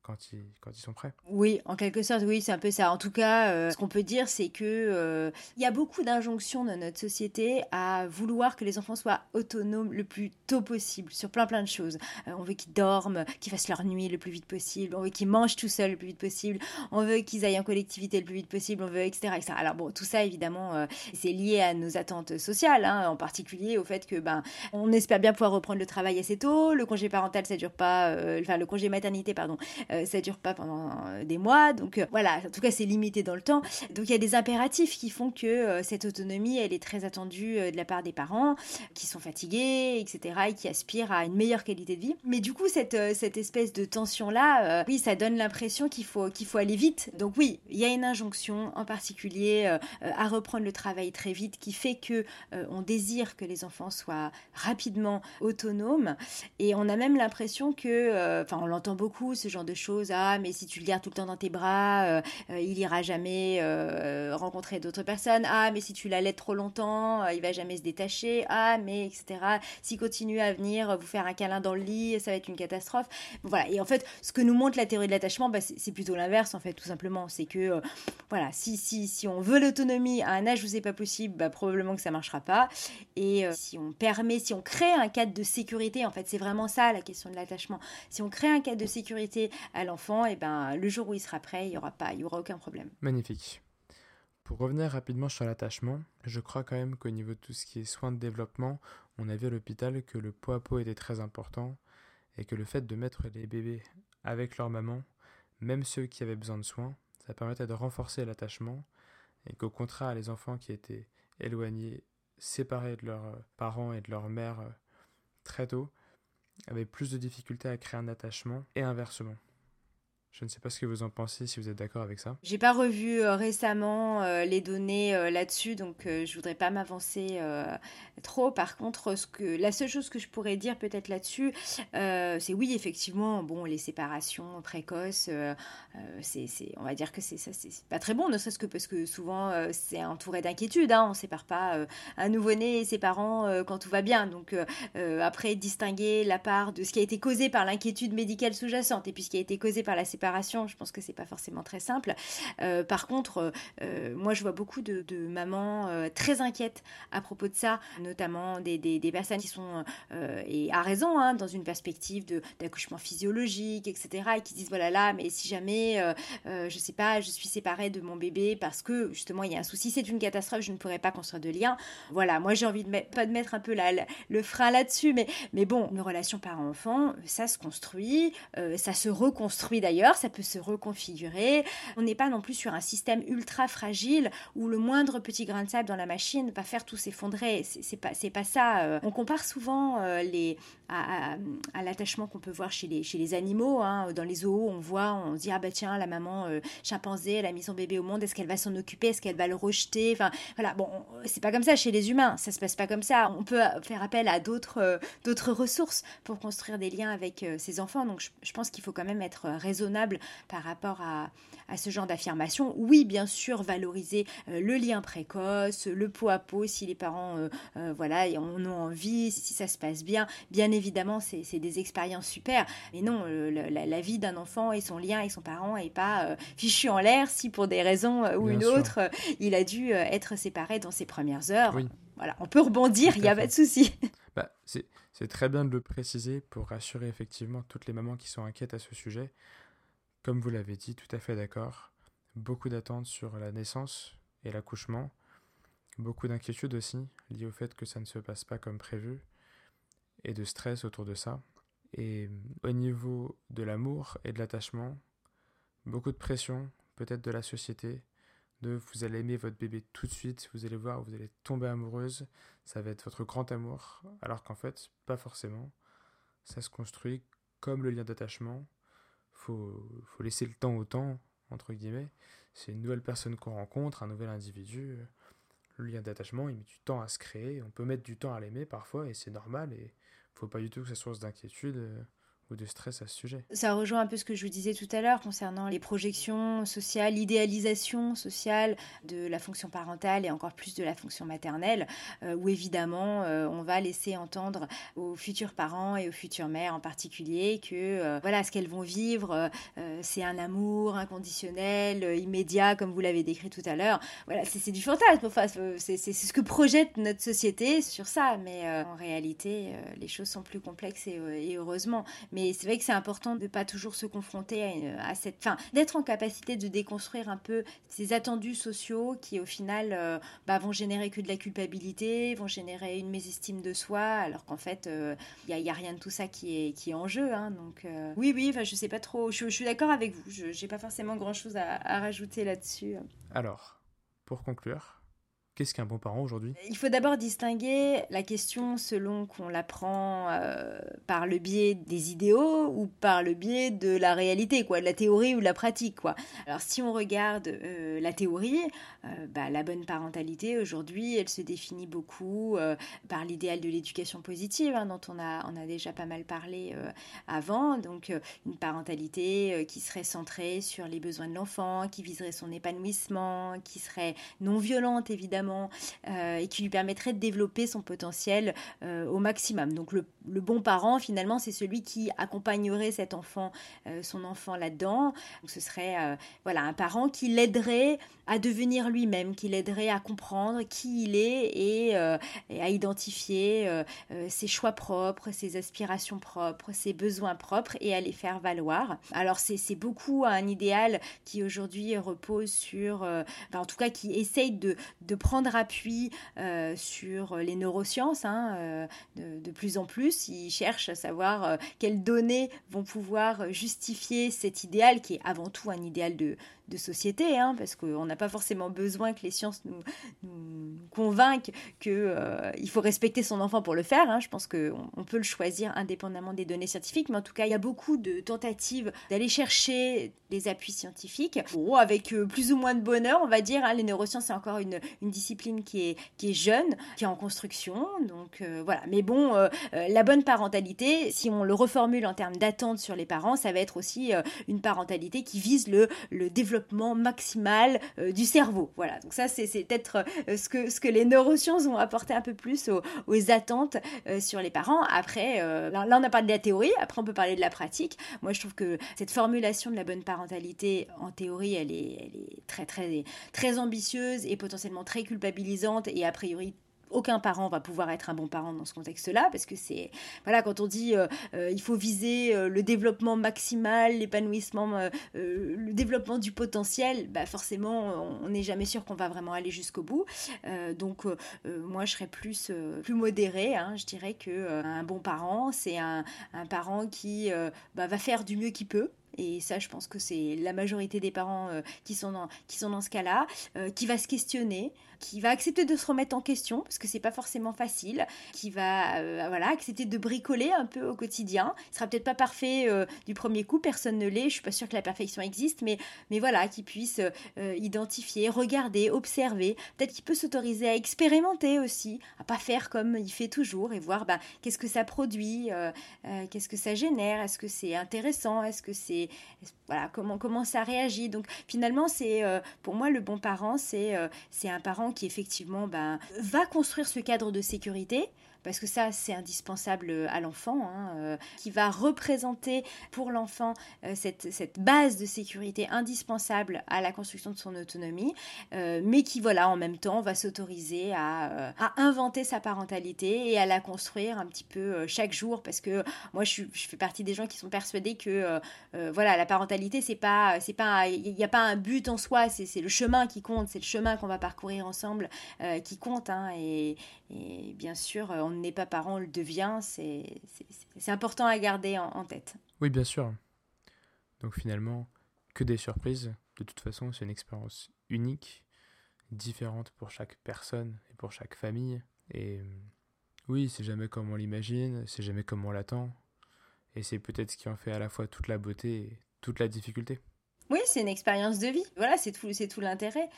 quand ils, sont prêts. Oui, en quelque sorte, oui, c'est un peu ça. En tout cas, euh, ce qu'on peut dire, c'est que euh, il y a beaucoup d'injonctions dans notre société à vouloir que les enfants soient autonomes le plus tôt possible sur plein plein de choses. Euh, on veut qu'ils dorment, qu'ils fassent leur nuit le plus vite possible. On veut qu'ils mangent tout seuls le plus vite possible. On veut qu'ils aillent en collectivité le plus vite possible. On veut, etc.. Alors bon, tout ça, évidemment, c'est lié à nos attentes sociales, hein, en particulier au fait que ben, on espère bien pouvoir reprendre le travail assez tôt. Le congé parental, ça dure pas, enfin le congé maternité, pardon euh, ça dure pas pendant euh, des mois, donc euh, voilà, en tout cas c'est limité dans le temps. Donc il y a des impératifs qui font que cette autonomie, elle est très attendue de la part des parents, qui sont fatigués, etc., et qui aspirent à une meilleure qualité de vie. Mais du coup, cette, cette espèce de tension-là, oui, ça donne l'impression qu'il faut, qu'il faut aller vite. Donc oui, il y a une injonction en particulier à reprendre le travail très vite qui fait que on désire que les enfants soient rapidement autonomes et on a même l'impression que, enfin, on l'entend beaucoup ce genre de choses ah, mais si tu le gardes tout le temps dans tes bras, euh, euh, il ira jamais euh, rencontrer d'autres personnes. Ah, mais si tu l'allaites trop longtemps, il va jamais se détacher. Ah, mais etc. S'il continue à venir vous faire un câlin dans le lit, ça va être une catastrophe. Voilà. Et en fait, ce que nous montre la théorie de l'attachement, bah, c'est plutôt l'inverse, en fait, tout simplement. C'est que, voilà, si, si, si on veut l'autonomie à un âge où c'est pas possible, bah, probablement que ça marchera pas. Et si on permet, si on crée un cadre de sécurité, en fait, c'est vraiment ça la question de l'attachement. Si on crée un cadre de sécurité à l'enfant, et eh ben le jour où il sera prêt, il y aura pas, il y aura aucun problème. Magnifique. Pour revenir rapidement sur l'attachement, je crois quand même qu'au niveau de tout ce qui est soins de développement, on a vu à l'hôpital que le poids à peau était très important et que le fait de mettre les bébés avec leur maman, même ceux qui avaient besoin de soins, ça permettait de renforcer l'attachement et qu'au contraire, les enfants qui étaient éloignés, séparés de leurs parents et de leur mère euh, très tôt, avaient plus de difficultés à créer un attachement et inversement. Je ne sais pas ce que vous en pensez, si vous êtes d'accord avec ça. J'ai pas revu euh, récemment euh, les données euh, là-dessus, donc je voudrais pas m'avancer trop. Par contre, la seule chose que je pourrais dire peut-être là-dessus, c'est oui, effectivement, bon, les séparations précoces, c'est, on va dire que c'est ça, pas très bon, ne serait-ce que parce que souvent c'est entouré d'inquiétude. Hein, on sépare pas un nouveau-né et ses parents quand tout va bien. Donc après, distinguer la part de ce qui a été causé par l'inquiétude médicale sous-jacente et puis ce qui a été causé par la séparation je pense que c'est pas forcément très simple. Euh, par contre, euh, euh, moi, je vois beaucoup de, mamans très inquiètes à propos de ça, notamment des, personnes qui sont, et à raison, hein, dans une perspective d'accouchement physiologique, etc., et qui disent voilà là, mais si jamais, je sais pas, je suis séparée de mon bébé parce que justement il y a un souci, c'est une catastrophe, je ne pourrais pas construire de lien. Voilà, moi j'ai envie de pas de mettre un peu le frein là-dessus, mais, mais bon, une relation parent-enfant, ça se construit, ça se reconstruit d'ailleurs ça peut se reconfigurer. On n'est pas non plus sur un système ultra fragile où le moindre petit grain de sable dans la machine va faire tout s'effondrer. C'est pas, pas ça. Euh. On compare souvent euh, les, à, l'attachement qu'on peut voir chez les, chez les animaux. Hein. Dans les zoos, on voit, on se dit, ah bah tiens, la maman euh, chimpanzé, elle a mis son bébé au monde, est-ce qu'elle va s'en occuper, est-ce qu'elle va le rejeter? Enfin, voilà, bon, c'est pas comme ça chez les humains, ça se passe pas comme ça. On peut faire appel à d'autres ressources pour construire des liens avec ses enfants. Donc, je pense qu'il faut quand même être raisonnable par rapport à, ce genre d'affirmation. Oui, bien sûr, valoriser euh, le lien précoce, le pot à pot si les parents euh, euh, voilà, en ont envie, si ça se passe bien. Bien évidemment, c'est des expériences super. Mais non, la, vie d'un enfant et son lien avec son parent n'est pas fichu en l'air si pour des raisons ou une autre, il a dû être séparé dans ses premières heures. Voilà, on peut rebondir, il n'y a pas de souci. Bah, c'est très bien de le préciser pour rassurer effectivement toutes les mamans qui sont inquiètes à ce sujet. Comme vous l'avez dit, tout à fait d'accord. Beaucoup d'attentes sur la naissance et l'accouchement. Beaucoup d'inquiétudes aussi, liées au fait que ça ne se passe pas comme prévu. Et de stress autour de ça. Et au niveau de l'amour et de l'attachement, beaucoup de pression, peut-être de la société, de vous allez aimer votre bébé tout de suite, vous allez voir, vous allez tomber amoureuse, ça va être votre grand amour, alors qu'en fait, pas forcément. Ça se construit comme le lien d'attachement, faut, faut laisser le temps au temps, entre guillemets. C'est une nouvelle personne qu'on rencontre, un nouvel individu. Le lien d'attachement, il met du temps à se créer. On peut mettre du temps à l'aimer parfois, et c'est normal. Et faut pas du tout que ça source d'inquiétude euh, ou de stress à ce sujet. Ça rejoint un peu ce que je vous disais tout à l'heure concernant les projections sociales, l'idéalisation sociale de la fonction parentale et encore plus de la fonction maternelle, euh, où évidemment euh, on va laisser entendre aux futurs parents et aux futures mères en particulier que euh, voilà ce qu'elles vont vivre, c'est un amour inconditionnel, immédiat, comme vous l'avez décrit tout à l'heure. Voilà, c'est du fantasme, c'est ce que projette notre société sur ça, mais en réalité les choses sont plus complexes et, heureusement. C'est vrai que c'est important de ne pas toujours se confronter à, cette. Enfin, d'être en capacité de déconstruire un peu ces attendus sociaux qui, au final, euh, bah, vont générer que de la culpabilité, vont générer une mésestime de soi, alors qu'en fait, il euh, n'y a, rien de tout ça qui est, en jeu. Hein, donc, euh, oui, oui, je sais pas trop. Je, suis d'accord avec vous. Je n'ai pas forcément grand chose à rajouter là-dessus. Alors, pour conclure, Qu'est-ce qu'un bon parent aujourd'hui? Il faut d'abord distinguer la question selon qu'on l'apprend euh, par le biais des idéaux ou par le biais de la réalité, quoi, de la théorie ou de la pratique. Quoi. Alors si on regarde euh, la théorie, euh, bah, la bonne parentalité aujourd'hui, elle se définit beaucoup par l'idéal de l'éducation positive, hein, dont on a, on a déjà pas mal parlé avant. Donc une parentalité qui serait centrée sur les besoins de l'enfant, qui viserait son épanouissement, qui serait non violente évidemment euh, et qui lui permettrait de développer son potentiel euh, au maximum. Donc le, bon parent, finalement, c'est celui qui accompagnerait cet enfant, euh, son enfant là-dedans. Ce serait voilà un parent qui l'aiderait à devenir lui-même, qui l'aiderait à comprendre qui il est et, à identifier ses choix propres, ses aspirations propres, ses besoins propres et à les faire valoir. Alors c'est beaucoup un idéal qui aujourd'hui repose sur, en tout cas qui essaye de prendre appui euh, sur les neurosciences hein, euh, de, plus en plus. Ils cherchent à savoir euh, quelles données vont pouvoir justifier cet idéal qui est avant tout un idéal de, de société, hein, parce qu'on n'a pas forcément besoin que les sciences nous, convainquent qu'il euh, faut respecter son enfant pour le faire. Hein. Je pense qu'on on peut le choisir indépendamment des données scientifiques, mais en tout cas, il y a beaucoup de tentatives d'aller chercher les appuis scientifiques, avec euh, plus ou moins de bonheur, on va dire. Hein. Les neurosciences, c'est encore une, discipline qui est, jeune, qui est en construction. Donc euh, voilà. Mais bon, la bonne parentalité, si on le reformule en termes d'attente sur les parents, ça va être aussi une parentalité qui vise le développement maximal euh, du cerveau. Voilà, donc ça c'est peut-être euh, ce, que, ce que les neurosciences ont apporté un peu plus aux, attentes euh, sur les parents. Après, là, on a parlé de la théorie, après on peut parler de la pratique. Moi je trouve que cette formulation de la bonne parentalité, en théorie, elle est, elle est très très très ambitieuse et potentiellement très culpabilisante et a priori aucun parent va pouvoir être un bon parent dans ce contexte-là, parce que c'est, voilà, quand on dit euh, euh, il faut viser euh, le développement maximal, l'épanouissement, le développement du potentiel, bah forcément, on n'est jamais sûr qu'on va vraiment aller jusqu'au bout. donc, moi, je serais plus, plus modérée. Hein, je dirais que un bon parent, c'est un, un, parent qui bah, va faire du mieux qu'il peut. Et ça, je pense que c'est la majorité des parents qui, sont dans, qui sont dans ce cas-là, qui va se questionner, qui va accepter de se remettre en question parce que c'est pas forcément facile, qui va euh, voilà accepter de bricoler un peu au quotidien. Il sera peut-être pas parfait euh, du premier coup, personne ne l'est. Je suis pas sûre que la perfection existe, mais mais voilà, qu'il puisse euh, identifier, regarder, observer. Peut-être qu'il peut s'autoriser à expérimenter aussi, à pas faire comme il fait toujours et voir bah, qu'est-ce que ça produit, qu'est-ce que ça génère, est-ce que c'est intéressant, est-ce que c'est voilà comment comment ça réagit. Donc finalement c'est pour moi le bon parent c'est c'est un parent qui effectivement ben, va construire ce cadre de sécurité parce que ça c'est indispensable euh, à l'enfant, hein, euh, qui va représenter pour l'enfant euh, cette, base de sécurité indispensable à la construction de son autonomie, mais qui voilà en même temps va s'autoriser à, inventer sa parentalité et à la construire un petit peu chaque jour, parce que moi je, je, fais partie des gens qui sont persuadés que voilà la parentalité c'est pas c'est pas il n'y a pas un but en soi, c'est le chemin qui compte, c'est le chemin qu'on va parcourir ensemble qui compte, hein, et, et bien sûr on n'est pas parent, on le devient, c'est important à garder en, tête. Oui, bien sûr. Donc finalement, que des surprises. De toute façon, c'est une expérience unique, différente pour chaque personne et pour chaque famille. Et oui, c'est jamais comme on l'imagine, c'est jamais comme on l'attend. Et c'est peut-être ce qui en fait à la fois toute la beauté et toute la difficulté. Oui, c'est une expérience de vie. Voilà, c'est tout, tout l'intérêt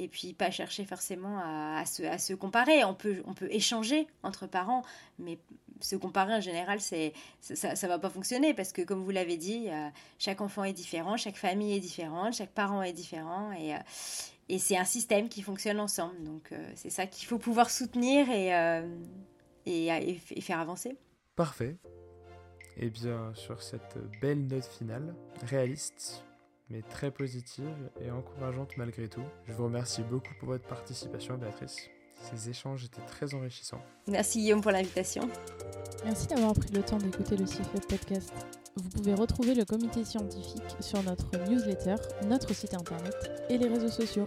et puis pas chercher forcément à, se, à, se, comparer. On peut, on peut échanger entre parents, mais se comparer en général, c'est ça, ça va pas fonctionner parce que comme vous l'avez dit, chaque enfant est différent, chaque famille est différente, chaque parent est différent et et c'est un système qui fonctionne ensemble. Donc c'est ça qu'il faut pouvoir soutenir et, et, et, faire avancer. Parfait. Et eh bien sur cette belle note finale, réaliste, mais très positive et encourageante malgré tout, je vous remercie beaucoup pour votre participation, Béatrice. Ces échanges étaient très enrichissants. Merci Guillaume pour l'invitation. Merci d'avoir pris le temps d'écouter le CIFEP podcast. Vous pouvez retrouver le comité scientifique sur notre newsletter, notre site internet et les réseaux sociaux.